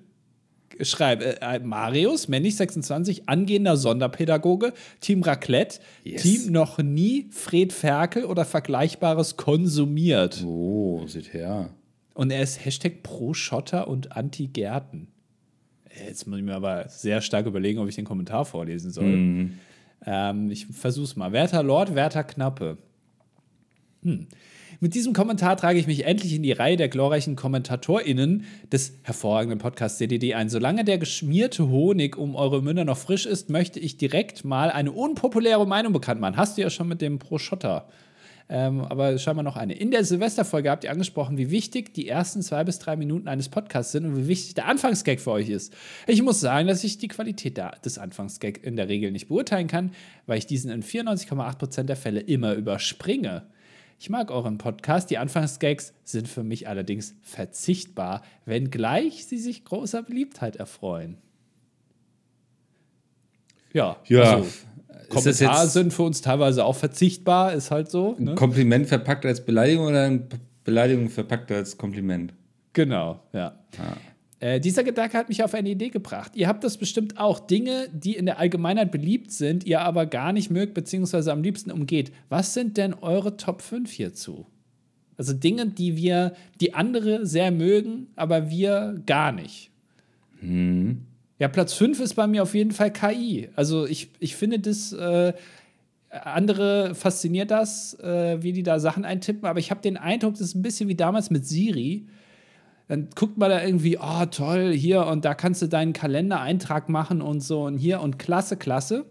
schreibt, äh, Marius, männlich 26, angehender Sonderpädagoge, Team Raclette, Yes. Team noch nie Fred Ferkel oder Vergleichbares konsumiert. Oh, seht her. Und er ist Hashtag pro Schotter und Anti-Gärten. Äh, Jetzt muss ich mir aber sehr stark überlegen, ob ich den Kommentar vorlesen soll. Ähm, ich versuch's mal. Werter Lord, Werter Knappe. Hm. Mit diesem Kommentar trage ich mich endlich in die Reihe der glorreichen KommentatorInnen des hervorragenden Podcasts CDD ein. Solange der geschmierte Honig um eure Münder noch frisch ist, möchte ich direkt mal eine unpopuläre Meinung bekannt machen. Hast du ja schon mit dem Pro Schotter. Ähm, aber scheinbar noch eine. In der Silvesterfolge habt ihr angesprochen, wie wichtig die ersten zwei bis drei Minuten eines Podcasts sind und wie wichtig der Anfangsgag für euch ist. Ich muss sagen, dass ich die Qualität des Anfangsgag in der Regel nicht beurteilen kann, weil ich diesen in 94,8% der Fälle immer überspringe. Ich mag euren Podcast. Die Anfangsgags sind für mich allerdings verzichtbar, wenngleich sie sich großer Beliebtheit erfreuen. Ja, Ja. also, Kommentare sind für uns teilweise auch verzichtbar, ist halt so. Ne? ein Kompliment verpackt als Beleidigung oder eine Beleidigung verpackt als Kompliment? Genau, ja. Äh, dieser Gedanke hat mich auf eine Idee gebracht. Ihr habt das bestimmt auch. Dinge, die in der Allgemeinheit beliebt sind, ihr aber gar nicht mögt, beziehungsweise am liebsten umgeht. Was sind denn eure Top 5 hierzu? Also Dinge, die wir, die andere sehr mögen, aber wir gar nicht. Ja, Platz 5 ist bei mir auf jeden Fall KI. Also ich, ich finde das, äh, andere fasziniert das, äh, wie die da Sachen eintippen, aber ich habe den Eindruck, das ist ein bisschen wie damals mit Siri. Dann guckt man da irgendwie, oh toll, hier und da kannst du deinen Kalendereintrag machen und so und hier und klasse, klasse.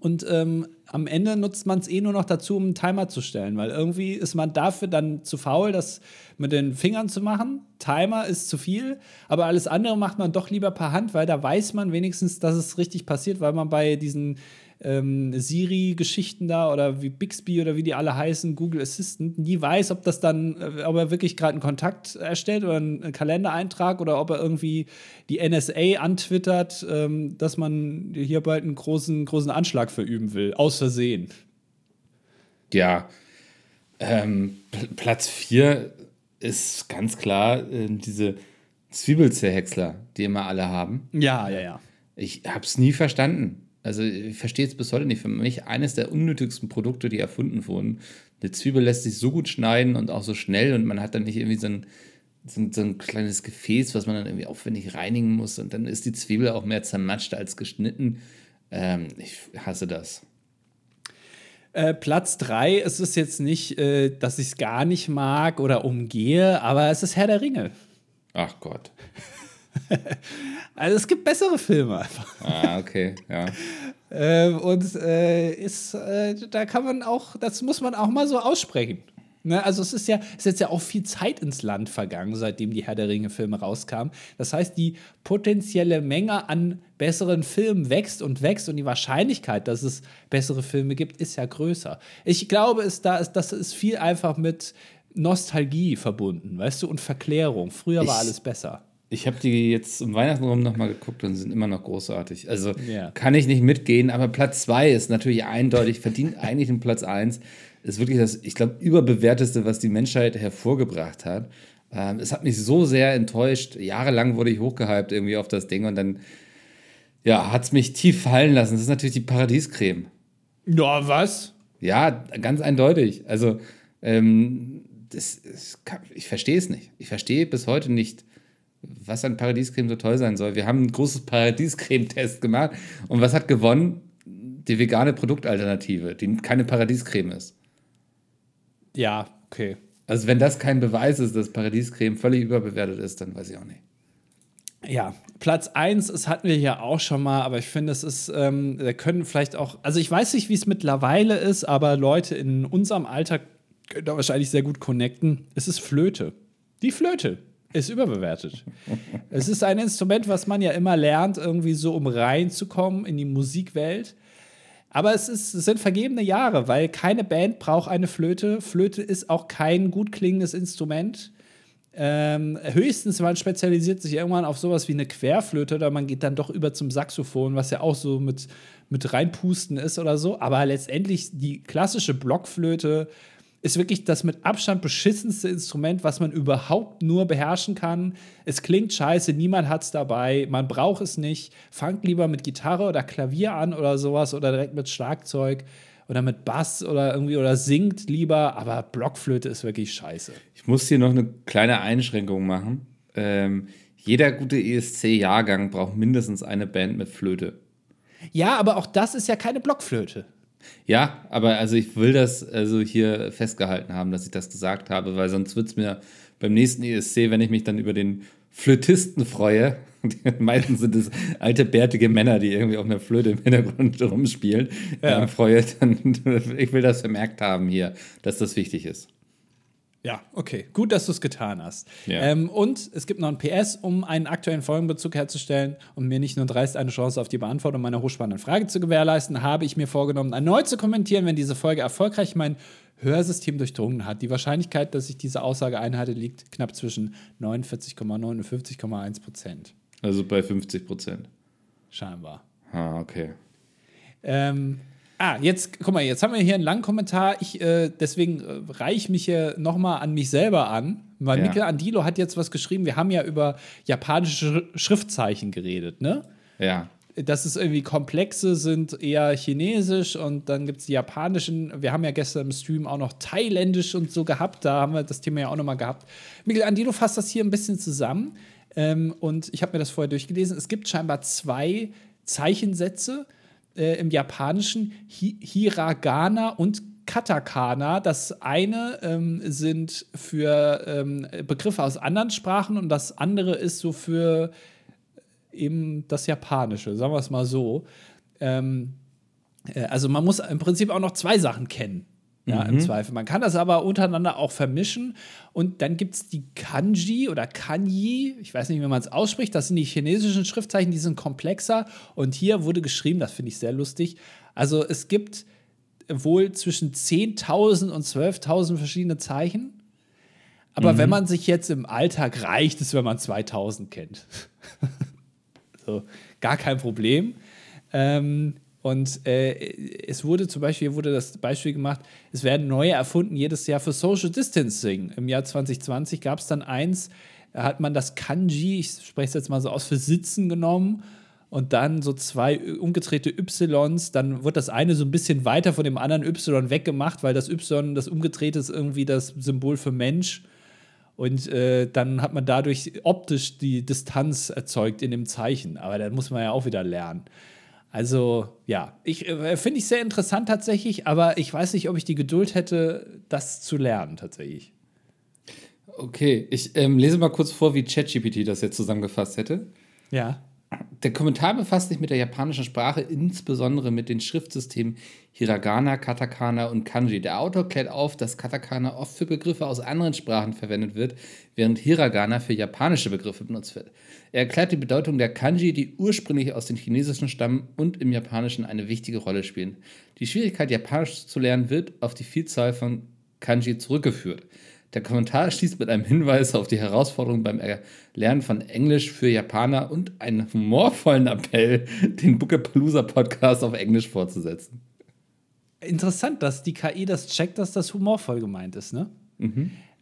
Und ähm, am Ende nutzt man es eh nur noch dazu, um einen Timer zu stellen, weil irgendwie ist man dafür dann zu faul, das mit den Fingern zu machen. Timer ist zu viel, aber alles andere macht man doch lieber per Hand, weil da weiß man wenigstens, dass es richtig passiert, weil man bei diesen ähm, Siri-Geschichten da oder wie Bixby oder wie die alle heißen, Google Assistant, nie weiß, ob das dann, äh, ob er wirklich gerade einen Kontakt erstellt oder einen Kalendereintrag oder ob er irgendwie die NSA antwittert, ähm, dass man hier bald einen großen, großen Anschlag verüben will, aus Versehen. Ja. Ähm, Pl- Platz 4 ist ganz klar äh, diese Zwiebelzerhäcksler, die immer alle haben. Ja, ja, ja. Ich habe es nie verstanden. Also ich verstehe es bis heute nicht. Für mich eines der unnötigsten Produkte, die erfunden wurden. Eine Zwiebel lässt sich so gut schneiden und auch so schnell und man hat dann nicht irgendwie so ein, so ein, so ein kleines Gefäß, was man dann irgendwie aufwendig reinigen muss und dann ist die Zwiebel auch mehr zermatscht als geschnitten. Ähm, ich hasse das. Äh, Platz 3, es ist jetzt nicht, äh, dass ich es gar nicht mag oder umgehe, aber es ist Herr der Ringe. Ach Gott. Also es gibt bessere Filme einfach. Ah, okay, ja. Ähm, und äh, ist, äh, da kann man auch, das muss man auch mal so aussprechen. Ne? Also es ist ja, es ist jetzt ja auch viel Zeit ins Land vergangen, seitdem die Herr der Ringe-Filme rauskamen. Das heißt, die potenzielle Menge an besseren Filmen wächst und wächst und die Wahrscheinlichkeit, dass es bessere Filme gibt, ist ja größer. Ich glaube, es da ist, das ist viel einfach mit Nostalgie verbunden, weißt du, und Verklärung. Früher war Ich- alles besser. Ich habe die jetzt um Weihnachten rum nochmal geguckt und sind immer noch großartig. Also Ja. kann ich nicht mitgehen, aber Platz 2 ist natürlich eindeutig, verdient eigentlich einen Platz 1. ist wirklich das, ich glaube, überbewerteste, was die Menschheit hervorgebracht hat. Ähm, es hat mich so sehr enttäuscht. Jahrelang wurde ich hochgehypt irgendwie auf das Ding und dann ja, hat es mich tief fallen lassen. Das ist natürlich die Paradiescreme. Ja, was? Ja, ganz eindeutig. Also, ähm, das, das kann, ich verstehe es nicht. Ich verstehe bis heute nicht, was an Paradiescreme so toll sein soll. Wir haben ein großes Paradiescreme-Test gemacht und was hat gewonnen? Die vegane Produktalternative, die keine Paradiescreme ist. Ja, okay. Also, wenn das kein Beweis ist, dass Paradiescreme völlig überbewertet ist, dann weiß ich auch nicht. Ja, Platz 1, das hatten wir ja auch schon mal, aber ich finde, es ist, ähm, da können vielleicht auch, also ich weiß nicht, wie es mittlerweile ist, aber Leute in unserem Alter können da wahrscheinlich sehr gut connecten. Es ist Flöte. Die Flöte ist überbewertet. es ist ein Instrument, was man ja immer lernt, irgendwie so, um reinzukommen in die Musikwelt. Aber es, ist, es sind vergebene Jahre, weil keine Band braucht eine Flöte. Flöte ist auch kein gut klingendes Instrument. Ähm, höchstens, man spezialisiert sich irgendwann auf sowas wie eine Querflöte oder man geht dann doch über zum Saxophon, was ja auch so mit, mit reinpusten ist oder so. Aber letztendlich die klassische Blockflöte ist wirklich das mit Abstand beschissenste Instrument, was man überhaupt nur beherrschen kann. Es klingt scheiße, niemand hat es dabei, man braucht es nicht. Fangt lieber mit Gitarre oder Klavier an oder sowas oder direkt mit Schlagzeug oder mit Bass oder irgendwie oder singt lieber, aber Blockflöte ist wirklich scheiße. Ich muss hier noch eine kleine Einschränkung machen. Ähm, jeder gute ESC-Jahrgang braucht mindestens eine Band mit Flöte. Ja, aber auch das ist ja keine Blockflöte. Ja, aber also ich will das also hier festgehalten haben, dass ich das gesagt habe, weil sonst wird es mir beim nächsten ESC, wenn ich mich dann über den Flötisten freue, meistens sind es alte, bärtige Männer, die irgendwie auf einer Flöte im Hintergrund rumspielen. Ja. Ähm, freue, dann, ich will das vermerkt haben hier, dass das wichtig ist. Ja, okay. Gut, dass du es getan hast. Ja. Ähm, und es gibt noch ein PS, um einen aktuellen Folgenbezug herzustellen und mir nicht nur dreist eine Chance auf die Beantwortung meiner hochspannenden Frage zu gewährleisten, habe ich mir vorgenommen, erneut zu kommentieren, wenn diese Folge erfolgreich mein Hörsystem durchdrungen hat. Die Wahrscheinlichkeit, dass ich diese Aussage einhalte, liegt knapp zwischen 49,9 und 50,1 Prozent. Also bei 50 Prozent. Scheinbar. Ah, okay. Ähm, ah, jetzt, guck mal, jetzt haben wir hier einen langen Kommentar. Ich, äh, deswegen äh, reiche mich hier nochmal an mich selber an, weil ja. Michelangelo hat jetzt was geschrieben. Wir haben ja über japanische Schriftzeichen geredet, ne? Ja. Dass es irgendwie komplexe sind, eher chinesisch und dann gibt es die japanischen. Wir haben ja gestern im Stream auch noch thailändisch und so gehabt. Da haben wir das Thema ja auch nochmal gehabt. Michelangelo fasst das hier ein bisschen zusammen. Ähm, und ich habe mir das vorher durchgelesen. Es gibt scheinbar zwei Zeichensätze äh, im Japanischen, Hi Hiragana und Katakana. Das eine ähm, sind für ähm, Begriffe aus anderen Sprachen und das andere ist so für eben das Japanische, sagen wir es mal so. Ähm, äh, also man muss im Prinzip auch noch zwei Sachen kennen. Ja, mhm. im Zweifel. Man kann das aber untereinander auch vermischen. Und dann gibt es die Kanji oder Kanji, ich weiß nicht, wie man es ausspricht, das sind die chinesischen Schriftzeichen, die sind komplexer. Und hier wurde geschrieben, das finde ich sehr lustig. Also es gibt wohl zwischen 10.000 und 12.000 verschiedene Zeichen. Aber mhm. wenn man sich jetzt im Alltag reicht es, wenn man 2000 kennt. so, gar kein Problem. Ähm, und äh, es wurde zum Beispiel, wurde das Beispiel gemacht, es werden neue erfunden jedes Jahr für Social Distancing. Im Jahr 2020 gab es dann eins, hat man das Kanji, ich spreche es jetzt mal so aus, für Sitzen genommen und dann so zwei umgedrehte Ys, dann wird das eine so ein bisschen weiter von dem anderen Y weggemacht, weil das Y, das umgedrehte ist irgendwie das Symbol für Mensch. Und äh, dann hat man dadurch optisch die Distanz erzeugt in dem Zeichen. Aber da muss man ja auch wieder lernen. Also ja, ich äh, finde ich sehr interessant tatsächlich, aber ich weiß nicht, ob ich die Geduld hätte, das zu lernen tatsächlich. Okay, ich ähm, lese mal kurz vor, wie ChatGPT das jetzt zusammengefasst hätte. Ja. Der Kommentar befasst sich mit der japanischen Sprache, insbesondere mit den Schriftsystemen Hiragana, Katakana und Kanji. Der Autor klärt auf, dass Katakana oft für Begriffe aus anderen Sprachen verwendet wird, während Hiragana für japanische Begriffe benutzt wird. Er erklärt die Bedeutung der Kanji, die ursprünglich aus den Chinesischen stammen und im Japanischen eine wichtige Rolle spielen. Die Schwierigkeit, Japanisch zu lernen, wird auf die Vielzahl von Kanji zurückgeführt. Der Kommentar schließt mit einem Hinweis auf die Herausforderung beim Erlernen von Englisch für Japaner und einen humorvollen Appell, den Bookapalooza Podcast auf Englisch fortzusetzen. Interessant, dass die KI das checkt, dass das humorvoll gemeint ist, ne?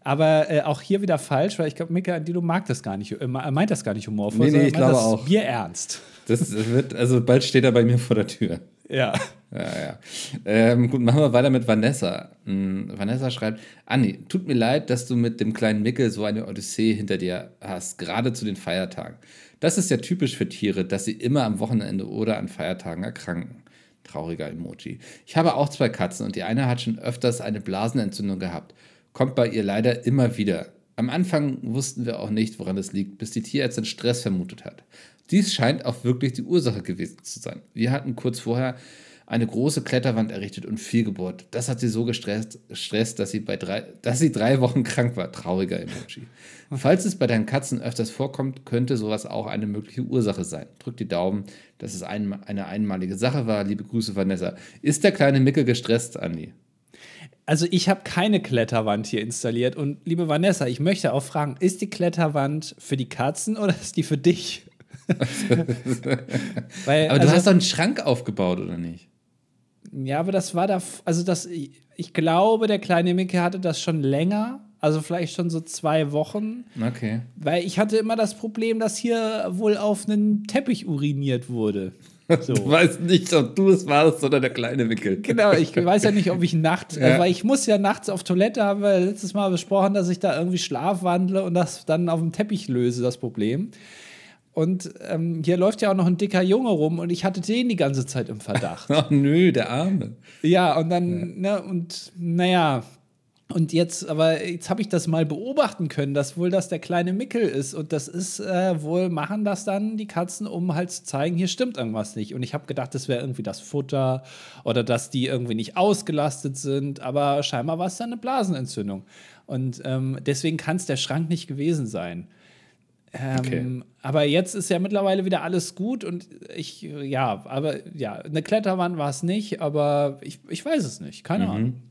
Aber äh, auch hier wieder falsch, weil ich glaube, Mika Dilo mag das gar nicht, äh, meint das gar nicht humorvoll. Nee, nee, sondern ich glaube das auch. Bier ernst. Das wird, also bald steht er bei mir vor der Tür. Ja. Ja, ja. Ähm, gut, machen wir weiter mit Vanessa. Hm, Vanessa schreibt: Anni, tut mir leid, dass du mit dem kleinen Mickel so eine Odyssee hinter dir hast, gerade zu den Feiertagen. Das ist ja typisch für Tiere, dass sie immer am Wochenende oder an Feiertagen erkranken. Trauriger Emoji. Ich habe auch zwei Katzen und die eine hat schon öfters eine Blasenentzündung gehabt. Kommt bei ihr leider immer wieder. Am Anfang wussten wir auch nicht, woran es liegt, bis die Tierärztin Stress vermutet hat. Dies scheint auch wirklich die Ursache gewesen zu sein. Wir hatten kurz vorher eine große Kletterwand errichtet und viel gebohrt. Das hat sie so gestresst, gestresst dass, sie bei drei, dass sie drei Wochen krank war. Trauriger Emoji. Falls es bei deinen Katzen öfters vorkommt, könnte sowas auch eine mögliche Ursache sein. Drück die Daumen, dass es ein, eine einmalige Sache war. Liebe Grüße, Vanessa. Ist der kleine Mickel gestresst, Andi? Also ich habe keine Kletterwand hier installiert und liebe Vanessa, ich möchte auch fragen, ist die Kletterwand für die Katzen oder ist die für dich? Weil, Aber du also, hast doch einen Schrank aufgebaut, oder nicht? Ja, aber das war da, also das, ich, glaube, der kleine Micke hatte das schon länger, also vielleicht schon so zwei Wochen, Okay. weil ich hatte immer das Problem, dass hier wohl auf einen Teppich uriniert wurde. So. Du weißt nicht, ob du es warst oder der kleine Mickel. Genau, ich weiß ja nicht, ob ich nachts, Ja. also, weil ich muss ja nachts auf Toilette, haben wir letztes Mal besprochen, dass ich da irgendwie schlafwandle und das dann auf dem Teppich löse, das Problem. Und ähm, hier läuft ja auch noch ein dicker Junge rum und ich hatte den die ganze Zeit im Verdacht. Ach nö, der Arme. ja, und dann, ne, und naja, und jetzt, aber jetzt habe ich das mal beobachten können, dass wohl das der kleine Mickel ist. Und das ist äh, wohl, machen das dann die Katzen, um halt zu zeigen, hier stimmt irgendwas nicht. Und ich habe gedacht, das wäre irgendwie das Futter oder dass die irgendwie nicht ausgelastet sind. Aber scheinbar war es dann eine Blasenentzündung. Und ähm, deswegen kann es der Schrank nicht gewesen sein. Ähm, Okay. Aber jetzt ist ja mittlerweile wieder alles gut und ich, ja, aber ja, eine Kletterwand war es nicht, aber ich, ich weiß es nicht, keine Ahnung.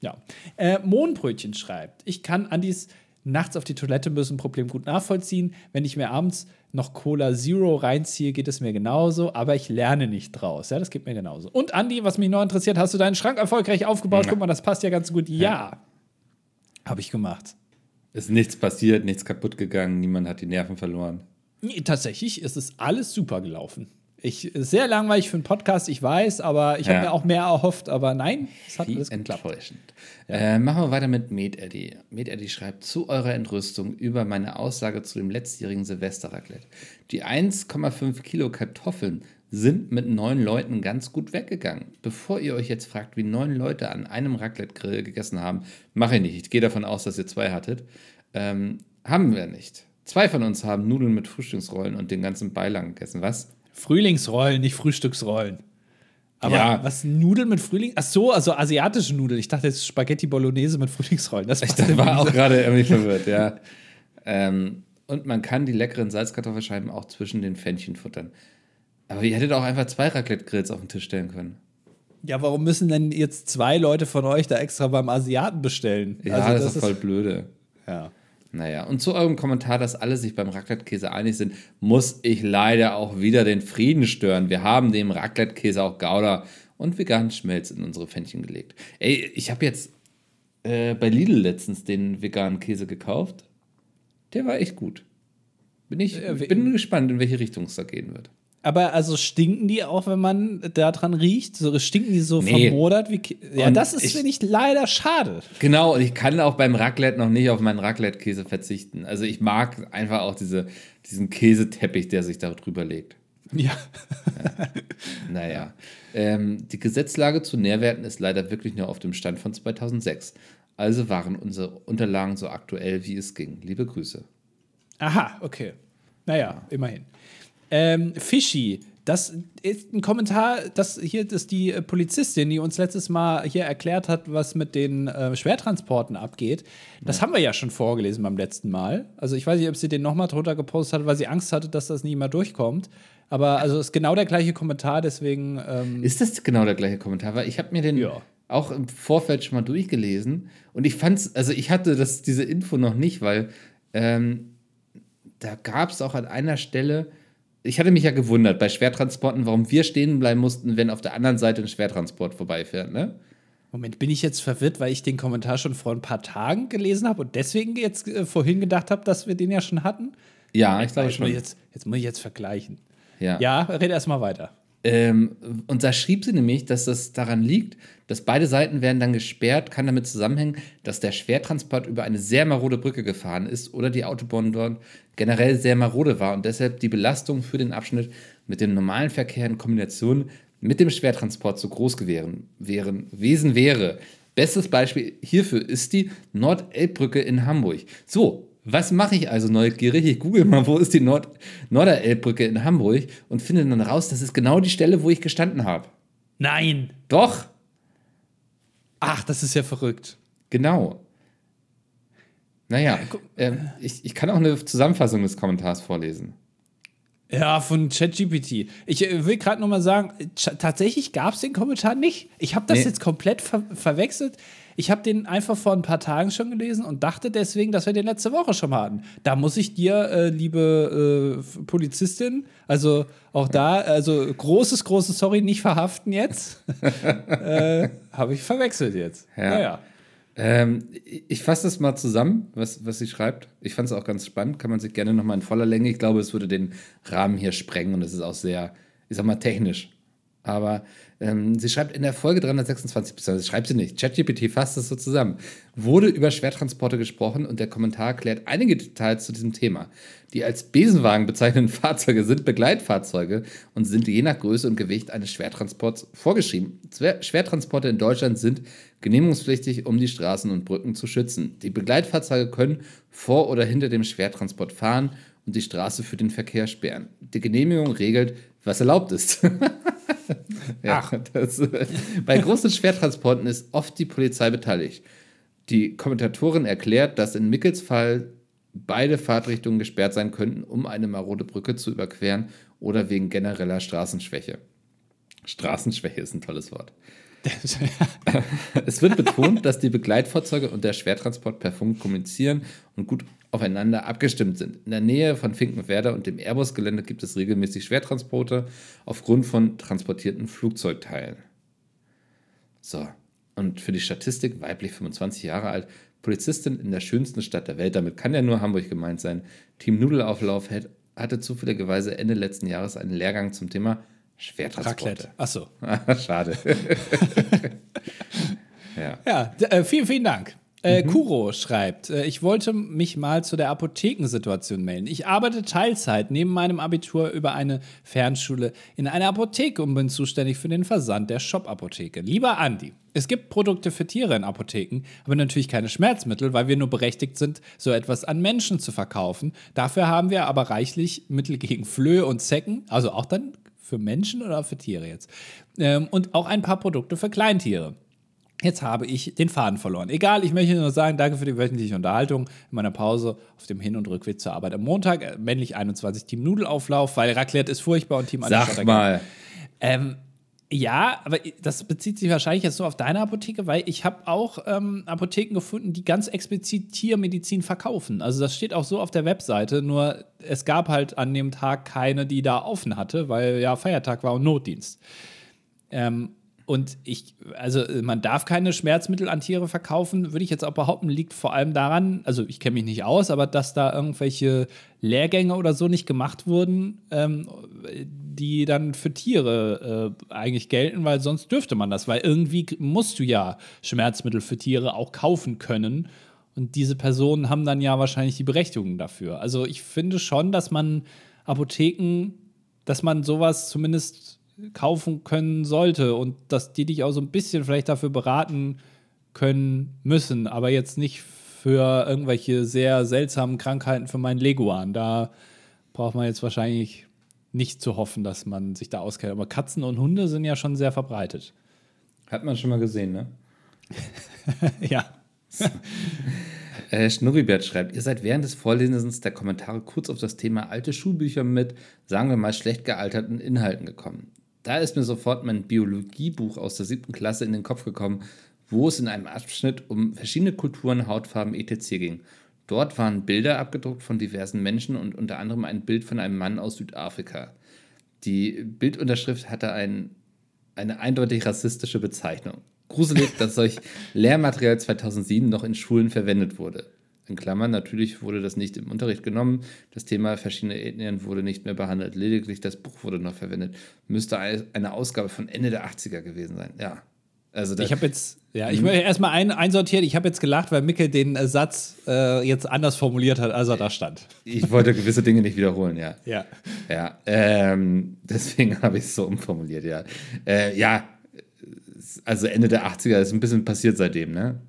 Ja. Äh, Mohnbrötchen schreibt, ich kann Andis nachts auf die Toilette müssen Problem gut nachvollziehen. Wenn ich mir abends noch Cola Zero reinziehe, geht es mir genauso, aber ich lerne nicht draus. Ja, das geht mir genauso. Und Andi, was mich noch interessiert, hast du deinen Schrank erfolgreich aufgebaut? Guck mal, das passt ja ganz gut. Ja. Habe ich gemacht. Ist nichts passiert, nichts kaputt gegangen, niemand hat die Nerven verloren. Nee, tatsächlich ist es alles super gelaufen. Ich, sehr langweilig für einen Podcast, ich weiß, aber ich habe Ja. mir auch mehr erhofft. Aber nein, es hat Wie alles geklappt. enttäuschend. Äh, machen wir weiter mit Med Eddy. Med Eddy schreibt zu eurer Entrüstung über meine Aussage zu dem letztjährigen Silvesterraclette. Die 1,5 Kilo Kartoffeln sind mit neun Leuten ganz gut weggegangen. Bevor ihr euch jetzt fragt, wie neun Leute an einem Raclette-Grill gegessen haben, mache ich nicht. Ich gehe davon aus, dass ihr zwei hattet. Ähm, haben wir nicht. Zwei von uns haben Nudeln mit Frühstücksrollen und den ganzen Beilagen gegessen. Was? Frühlingsrollen, nicht Frühstücksrollen. Aber Ja. was Nudeln mit Frühling? Ach so, also asiatische Nudeln. Ich dachte jetzt Spaghetti Bolognese mit Frühlingsrollen. Das Ich in war auch gerade irgendwie verwirrt, ja. Ähm, und man kann die leckeren Salzkartoffelscheiben auch zwischen den Pfännchen futtern. Aber ihr hättet auch einfach zwei Raclette-Grills auf den Tisch stellen können. Ja, warum müssen denn jetzt zwei Leute von euch da extra beim Asiaten bestellen? Ja, Also das, ist voll blöde. ja. Naja, und zu eurem Kommentar, dass alle sich beim Raclette-Käse einig sind, muss ich leider auch wieder den Frieden stören. Wir haben dem Raclette-Käse auch Gouda und veganen Schmelz in unsere Pfännchen gelegt. Ey, ich habe jetzt äh, bei Lidl letztens den veganen Käse gekauft. Der war echt gut. Bin ich Äh, bin gespannt, in welche Richtung es da gehen wird. Aber also stinken die auch, wenn man da dran riecht? So stinken die so Nee. vermodert wie Ja, Und das ist, finde ich, leider schade. Genau, und ich kann auch beim Raclette noch nicht auf meinen Raclette-Käse verzichten. Also ich mag einfach auch diese, diesen Käseteppich, der sich da drüber legt. Ja. Naja, ähm, die Gesetzlage zu Nährwerten ist leider wirklich nur auf dem Stand von 2006. Also waren unsere Unterlagen so aktuell, wie es ging. Liebe Grüße. Aha, okay. Naja, immerhin. Ähm, Fischi, das ist ein Kommentar, das hier ist die Polizistin, die uns letztes Mal hier erklärt hat, was mit den äh, Schwertransporten abgeht. Das haben wir ja schon vorgelesen beim letzten Mal. Also ich weiß nicht, ob sie den nochmal drunter gepostet hat, weil sie Angst hatte, dass das nie mehr durchkommt. Aber also ist genau der gleiche Kommentar, deswegen ähm, Ist das genau der gleiche Kommentar? Weil ich habe mir den Ja. auch im Vorfeld schon mal durchgelesen und ich fand's, also ich hatte das, diese Info noch nicht, weil ähm, da gab es auch an einer Stelle ich hatte mich ja gewundert bei Schwertransporten, warum wir stehen bleiben mussten, wenn auf der anderen Seite ein Schwertransport vorbeifährt, ne? Moment, bin ich jetzt verwirrt, weil ich den Kommentar schon vor ein paar Tagen gelesen habe und deswegen jetzt äh, vorhin gedacht habe, dass wir den ja schon hatten? Ja, ich glaube schon. Muss ich jetzt, jetzt muss ich jetzt vergleichen. Ja. Ja, red erst mal weiter. Ähm, und da schrieb sie nämlich, dass das daran liegt, dass beide Seiten werden dann gesperrt, kann damit zusammenhängen, dass der Schwertransport über eine sehr marode Brücke gefahren ist oder die Autobahn dort generell sehr marode war und deshalb die Belastung für den Abschnitt mit dem normalen Verkehr in Kombination mit dem Schwertransport zu groß gewesen, wäre. Bestes Beispiel hierfür ist die Nordelbbrücke in Hamburg. So, was mache ich also neugierig? Ich google mal, wo ist die Nord Norderelbbrücke in Hamburg und finde dann raus, das ist genau die Stelle, wo ich gestanden habe. Nein. Doch, Ach, das ist ja verrückt. genau. Naja, ähm, ich, ich kann auch eine Zusammenfassung des Kommentars vorlesen. Ja, von ChatGPT. Ich äh, will gerade noch mal sagen, ch- tatsächlich gab es den Kommentar nicht. Ich habe das Nee. jetzt komplett ver verwechselt. Ich habe den einfach vor ein paar Tagen schon gelesen und dachte deswegen, dass wir den letzte Woche schon mal hatten. Da muss ich dir, äh, liebe äh, Polizistin, also auch da, also großes, großes Sorry, nicht verhaften jetzt. äh, habe ich verwechselt jetzt. Ja. Naja. Ähm, ich ich fasse das mal zusammen, was, was sie schreibt. Ich fand es auch ganz spannend, kann man sich gerne nochmal in voller Länge. Ich glaube, es würde den Rahmen hier sprengen und es ist auch sehr, ich sag mal, technisch. Aber ähm, sie schreibt in der Folge 326, beziehungsweise schreibt sie nicht, ChatGPT fasst das so zusammen, wurde über Schwertransporte gesprochen und der Kommentar klärt einige Details zu diesem Thema. Die als Besenwagen bezeichneten Fahrzeuge sind Begleitfahrzeuge und sind je nach Größe und Gewicht eines Schwertransports vorgeschrieben. Schwertransporte in Deutschland sind genehmigungspflichtig, um die Straßen und Brücken zu schützen. Die Begleitfahrzeuge können vor oder hinter dem Schwertransport fahren und die Straße für den Verkehr sperren. Die Genehmigung regelt, was erlaubt ist. ja, das, äh, bei großen Schwertransporten ist oft die Polizei beteiligt. Die Kommentatorin erklärt, dass in Mickels Fall beide Fahrtrichtungen gesperrt sein könnten, um eine marode Brücke zu überqueren oder wegen genereller Straßenschwäche. Straßenschwäche ist ein tolles Wort. Es wird betont, dass die Begleitfahrzeuge und der Schwertransport per Funk kommunizieren und gut aufeinander abgestimmt sind. In der Nähe von Finkenwerder und dem Airbus-Gelände gibt es regelmäßig Schwertransporte aufgrund von transportierten Flugzeugteilen. So, und für die Statistik, weiblich 25 Jahre alt, Polizistin in der schönsten Stadt der Welt, damit kann ja nur Hamburg gemeint sein. Team Nudelauflauf hatte zufälligerweise Ende letzten Jahres einen Lehrgang zum Thema Schwertransporte. Raclette. Achso. Schade. ja. Ja, äh, vielen, vielen Dank. Äh, Kuro schreibt, äh, ich wollte mich mal zu der Apothekensituation melden. Ich arbeite Teilzeit neben meinem Abitur über eine Fernschule in einer Apotheke und bin zuständig für den Versand der Shop-Apotheke. Lieber Andi, es gibt Produkte für Tiere in Apotheken, aber natürlich keine Schmerzmittel, weil wir nur berechtigt sind, so etwas an Menschen zu verkaufen. Dafür haben wir aber reichlich Mittel gegen Flöhe und Zecken, also auch dann für Menschen oder für Tiere jetzt. Ähm, und auch ein paar Produkte für Kleintiere. Jetzt habe ich den Faden verloren. Egal, ich möchte nur sagen, danke für die wöchentliche Unterhaltung in meiner Pause auf dem Hin- und Rückweg zur Arbeit am Montag. Äh, männlich 21 Team Nudelauflauf, weil Raclette ist furchtbar und Team Sag mal. ähm, ja, aber das bezieht sich wahrscheinlich jetzt nur auf deine Apotheke, weil ich habe auch ähm, Apotheken gefunden, die ganz explizit Tiermedizin verkaufen. Also das steht auch so auf der Webseite, nur es gab halt an dem Tag keine, die da offen hatte, weil ja Feiertag war und Notdienst. Ähm, und ich, also äh, man darf keine Schmerzmittel an Tiere verkaufen, würde ich jetzt auch behaupten, liegt vor allem daran, also ich kenne mich nicht aus, aber dass da irgendwelche Lehrgänge oder so nicht gemacht wurden, ähm, die dann für Tiere äh, eigentlich gelten, weil sonst dürfte man das, weil irgendwie musst du ja Schmerzmittel für Tiere auch kaufen können. Und diese Personen haben dann ja wahrscheinlich die Berechtigung dafür. Also ich finde schon, dass man Apotheken, dass man sowas zumindest kaufen können sollte und dass die dich auch so ein bisschen vielleicht dafür beraten können müssen, aber jetzt nicht für irgendwelche sehr seltsamen Krankheiten für meinen Leguan. Da braucht man jetzt wahrscheinlich nicht zu hoffen, dass man sich da auskennt. Aber Katzen und Hunde sind ja schon sehr verbreitet. Hat man schon mal gesehen, ne? ja. Äh, Schnurribert schreibt, ihr seid während des Vorlesens der Kommentare kurz auf das Thema alte Schulbücher mit, sagen wir mal, schlecht gealterten Inhalten gekommen. Da ist mir sofort mein Biologiebuch aus der siebten Klasse in den Kopf gekommen, wo es in einem Abschnitt um verschiedene Kulturen, Hautfarben etc. ging. Dort waren Bilder abgedruckt von diversen Menschen und unter anderem ein Bild von einem Mann aus Südafrika. Die Bildunterschrift hatte ein, eine eindeutig rassistische Bezeichnung. Gruselig, dass solch Lehrmaterial 2007 noch in Schulen verwendet wurde. In Klammern, natürlich wurde das nicht im Unterricht genommen. Das Thema verschiedene Ethnien wurde nicht mehr behandelt. Lediglich das Buch wurde noch verwendet. Müsste eine Ausgabe von Ende der 80er gewesen sein. Ja. Also ich habe jetzt, ja, ich will erstmal ein, einsortieren. Ich habe jetzt gelacht, weil Mickel den äh, Satz äh, jetzt anders formuliert hat, als er da stand. Ich wollte gewisse Dinge nicht wiederholen, ja. Ja. Ja. Ähm, deswegen habe ich es so umformuliert, ja. Äh, ja, also Ende der 80er ist ein bisschen passiert seitdem, ne?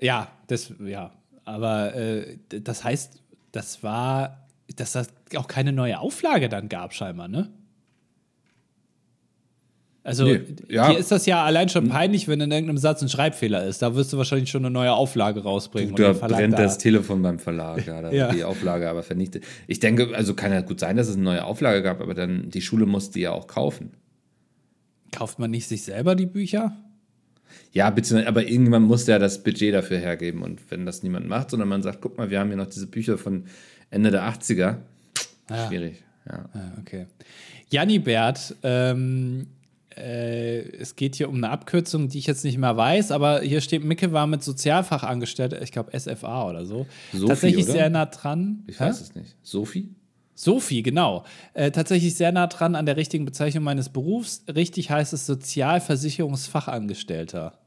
Ja, das, ja. Aber äh, das heißt, das war, dass das auch keine neue Auflage dann gab, scheinbar, ne? Also nee, ja. hier ist das ja allein schon peinlich, wenn in irgendeinem Satz ein Schreibfehler ist. Da wirst du wahrscheinlich schon eine neue Auflage rausbringen. Du, da brennt da. das Telefon beim Verlag, ja, da ja. die Auflage aber vernichtet. Ich denke, also kann ja gut sein, dass es eine neue Auflage gab, aber dann die Schule muss die ja auch kaufen. Kauft man nicht sich selber die Bücher? Ja, bitte, aber irgendjemand muss ja das Budget dafür hergeben. Und wenn das niemand macht, sondern man sagt, guck mal, wir haben hier noch diese Bücher von Ende der 80er. Ja. Schwierig, ja. ja okay. Janibert, ähm, äh, es geht hier um eine Abkürzung, die ich jetzt nicht mehr weiß, aber hier steht, Micke war mit Sozialfachangestellter, ich glaube SFA oder so. Sophie, Tatsächlich oder? sehr nah dran. Ich weiß Hä? es nicht. Sophie? Sophie, genau. Äh, tatsächlich sehr nah dran an der richtigen Bezeichnung meines Berufs. Richtig heißt es Sozialversicherungsfachangestellter.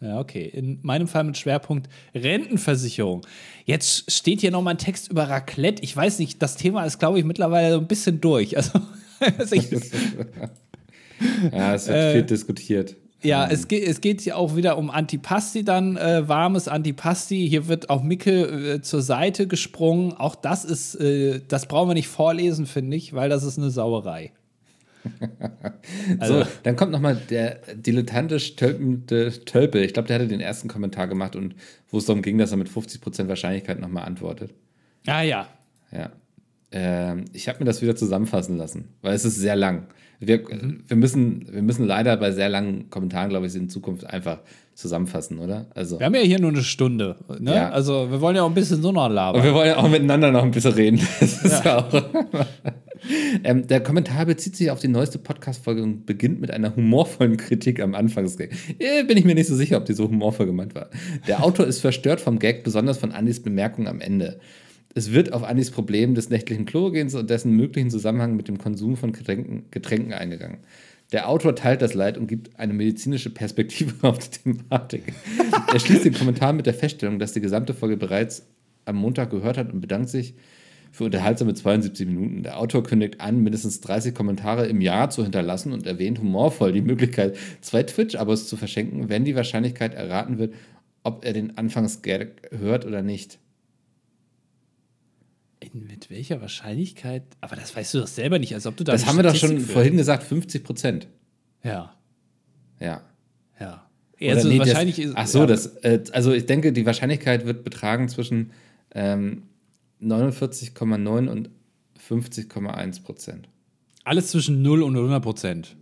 Ja, okay. In meinem Fall mit Schwerpunkt Rentenversicherung. Jetzt steht hier nochmal ein Text über Raclette. Ich weiß nicht, das Thema ist, glaube ich, mittlerweile so ein bisschen durch. Also, ja, es wird äh, viel diskutiert. Ja, es geht, es geht ja auch wieder um Antipasti dann, äh, warmes Antipasti. Hier wird auch Micke äh, zur Seite gesprungen. Auch das ist, äh, das brauchen wir nicht vorlesen, finde ich, weil das ist eine Sauerei. also. So, dann kommt nochmal der dilettantisch tölpende Tölpel. Ich glaube, der hatte den ersten Kommentar gemacht und wo es darum ging, dass er mit 50% Wahrscheinlichkeit nochmal antwortet. Ah ja. Ja. Ähm, ich habe mir das wieder zusammenfassen lassen, weil es ist sehr lang. Wir, mhm. wir, müssen, wir müssen leider bei sehr langen Kommentaren, glaube ich, in Zukunft einfach zusammenfassen, oder? Also, wir haben ja hier nur eine Stunde. Ne? Ja. Also wir wollen ja auch ein bisschen so noch labern. Und wir wollen ja auch miteinander noch ein bisschen reden. Ja. ähm, der Kommentar bezieht sich auf die neueste Podcast-Folge und beginnt mit einer humorvollen Kritik am Anfangsgag. Äh, bin ich mir nicht so sicher, ob die so humorvoll gemeint war. Der Autor ist verstört vom Gag, besonders von Andys Bemerkung am Ende. Es wird auf Andys Problem des nächtlichen Chlorogehens und dessen möglichen Zusammenhang mit dem Konsum von Getränken, Getränken eingegangen. Der Autor teilt das Leid und gibt eine medizinische Perspektive auf die Thematik. er schließt den Kommentar mit der Feststellung, dass die gesamte Folge bereits am Montag gehört hat und bedankt sich für unterhaltsame 72 Minuten. Der Autor kündigt an, mindestens 30 Kommentare im Jahr zu hinterlassen und erwähnt humorvoll die Möglichkeit, zwei Twitch-Abos zu verschenken, wenn die Wahrscheinlichkeit erraten wird, ob er den Anfangsgag hört oder nicht. Mit welcher Wahrscheinlichkeit? Aber das weißt du doch selber nicht, als ob du da. Das haben wir doch schon vorhin gesagt, 50 Prozent. Ja. Ja. Ja. Also nee, wahrscheinlich das, ist. Ach so, ja. das, äh, also ich denke, die Wahrscheinlichkeit wird betragen zwischen ähm, 49,9 und 50,1 Prozent. Alles zwischen 0 und 100 Prozent.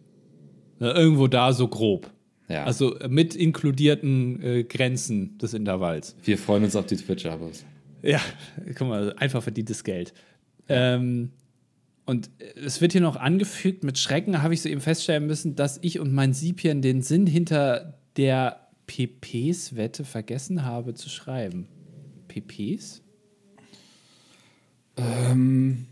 Irgendwo da so grob. Ja. Also mit inkludierten äh, Grenzen des Intervalls. Wir freuen uns auf die Twitch-Abos. Ja, guck mal, einfach verdientes Geld. Ähm, und es wird hier noch angefügt, mit Schrecken habe ich soeben feststellen müssen, dass ich und mein Siebchen den Sinn hinter der PPs-Wette vergessen habe zu schreiben. PPs? Ähm.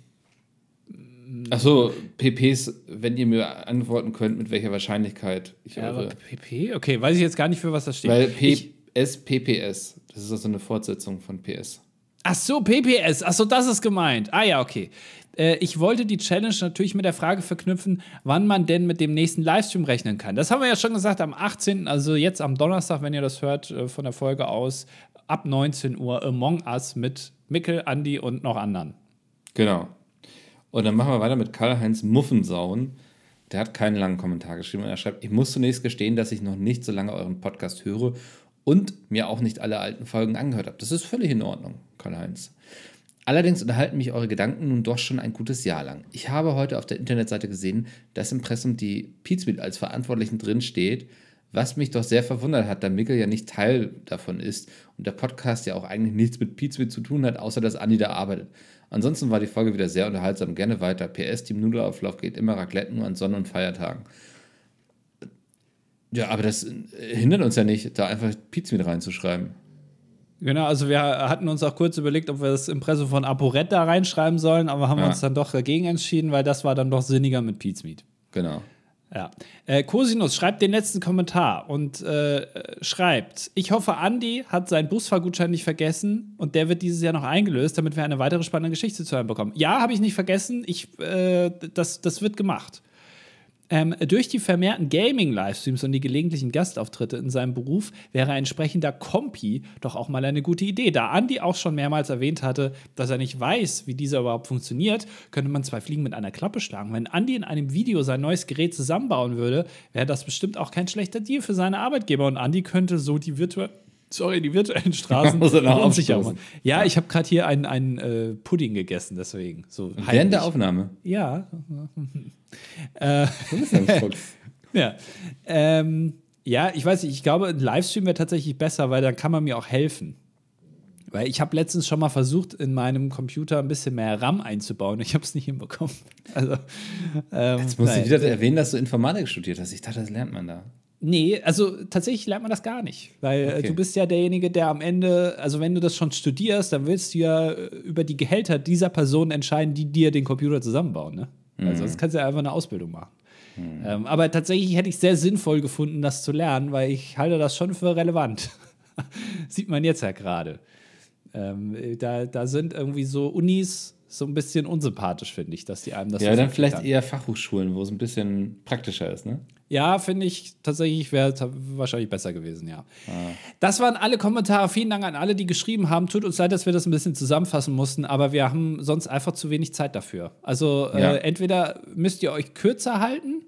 Achso, PPs, wenn ihr mir antworten könnt, mit welcher Wahrscheinlichkeit ich ja, eure. PP? Okay, weiß ich jetzt gar nicht, für was das steht. Weil PS, PPS, das ist also eine Fortsetzung von PS. Ach so, PPS. Ach so, das ist gemeint. Ah ja, okay. Äh, ich wollte die Challenge natürlich mit der Frage verknüpfen, wann man denn mit dem nächsten Livestream rechnen kann. Das haben wir ja schon gesagt am 18., also jetzt am Donnerstag, wenn ihr das hört, äh, von der Folge aus, ab 19 Uhr Among Us mit Mickel, Andi und noch anderen. Genau. Und dann machen wir weiter mit Karl-Heinz Muffensauen. Der hat keinen langen Kommentar geschrieben und er schreibt: Ich muss zunächst gestehen, dass ich noch nicht so lange euren Podcast höre und mir auch nicht alle alten Folgen angehört habe. Das ist völlig in Ordnung, Karl-Heinz. Allerdings unterhalten mich eure Gedanken nun doch schon ein gutes Jahr lang. Ich habe heute auf der Internetseite gesehen, dass im Pressum die Pizmeet als Verantwortlichen drin steht, Was mich doch sehr verwundert hat, da Mickel ja nicht Teil davon ist und der Podcast ja auch eigentlich nichts mit Pizza zu tun hat, außer dass Andi da arbeitet. Ansonsten war die Folge wieder sehr unterhaltsam. Gerne weiter. PS, Team Nudelauflauf geht immer Raclette nur an Sonn- und Feiertagen. Ja, aber das hindert uns ja nicht, da einfach Pizza mit reinzuschreiben. Genau, also wir hatten uns auch kurz überlegt, ob wir das Impressum von ApoRed da reinschreiben sollen, aber haben Ja. uns dann doch dagegen entschieden, weil das war dann doch sinniger mit Pizmeat. Genau. Ja. Äh, Cosinus schreibt den letzten Kommentar und äh, schreibt: Ich hoffe, Andy hat seinen Busfahrgutschein nicht vergessen und der wird dieses Jahr noch eingelöst, damit wir eine weitere spannende Geschichte zu hören bekommen. Ja, habe ich nicht vergessen. Ich, äh, das, das wird gemacht. Ähm, durch die vermehrten Gaming-Livestreams und die gelegentlichen Gastauftritte in seinem Beruf wäre ein entsprechender Kompi doch auch mal eine gute Idee. Da Andy auch schon mehrmals erwähnt hatte, dass er nicht weiß, wie dieser überhaupt funktioniert, könnte man zwei Fliegen mit einer Klappe schlagen. Wenn Andy in einem Video sein neues Gerät zusammenbauen würde, wäre das bestimmt auch kein schlechter Deal für seine Arbeitgeber und Andy könnte so die virtuellen Sorry, die virtuellen Straßen er machen. Ja, ich habe gerade hier einen, einen äh, Pudding gegessen, deswegen. So Während der Aufnahme. Ja. Du Fuchs. Ja. Ähm, ja, ich weiß nicht, ich glaube, ein Livestream wäre tatsächlich besser, weil dann kann man mir auch helfen. Weil ich habe letztens schon mal versucht, in meinem Computer ein bisschen mehr RAM einzubauen. Ich habe es nicht hinbekommen. Also, ähm, Jetzt musst du nein. wieder erwähnen, dass du Informatik studiert hast. Ich dachte, das lernt man da. Nee, also tatsächlich lernt man das gar nicht. Weil äh, Okay. du bist ja derjenige, der am Ende, also wenn du das schon studierst, dann willst du ja äh, über die Gehälter dieser Personen entscheiden, die dir den Computer zusammenbauen. Ne? Also das kannst du ja einfach eine Ausbildung machen. Ähm, aber tatsächlich hätte ich es sehr sinnvoll gefunden, das zu lernen, weil ich halte das schon für relevant. Sieht man jetzt ja gerade. Ähm, da, da sind irgendwie so Unis so ein bisschen unsympathisch, finde ich, dass die einem das Ja, so dann vielleicht eher Fachhochschulen, wo es ein bisschen praktischer ist, ne? Ja, finde ich tatsächlich wäre wahrscheinlich besser gewesen, ja. Das waren alle Kommentare. Vielen Dank an alle, die geschrieben haben. Tut uns leid, dass wir das ein bisschen zusammenfassen mussten, aber wir haben sonst einfach zu wenig Zeit dafür. Also Ja. äh, entweder müsst ihr euch kürzer halten,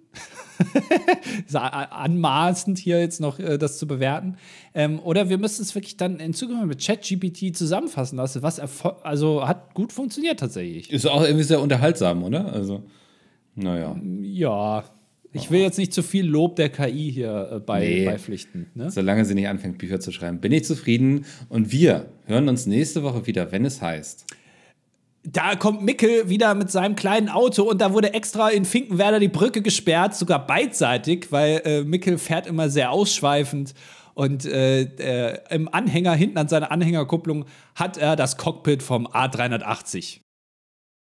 anmaßend hier jetzt noch äh, das zu bewerten, ähm, oder wir müssen es wirklich dann in Zukunft mit ChatGPT zusammenfassen lassen, was also hat gut funktioniert tatsächlich. Ist auch irgendwie sehr unterhaltsam, oder? Also, naja. Ja. Ich will jetzt nicht zu viel Lob der KI hier äh, bei, Nee. beipflichten. Ne? Solange sie nicht anfängt, Bücher zu schreiben, bin ich zufrieden. Und wir hören uns nächste Woche wieder, wenn es heißt. Da kommt Mickel wieder mit seinem kleinen Auto und da wurde extra in Finkenwerder die Brücke gesperrt, sogar beidseitig, weil äh, Mickel fährt immer sehr ausschweifend und äh, äh, im Anhänger, hinten an seiner Anhängerkupplung, hat er das Cockpit vom A380.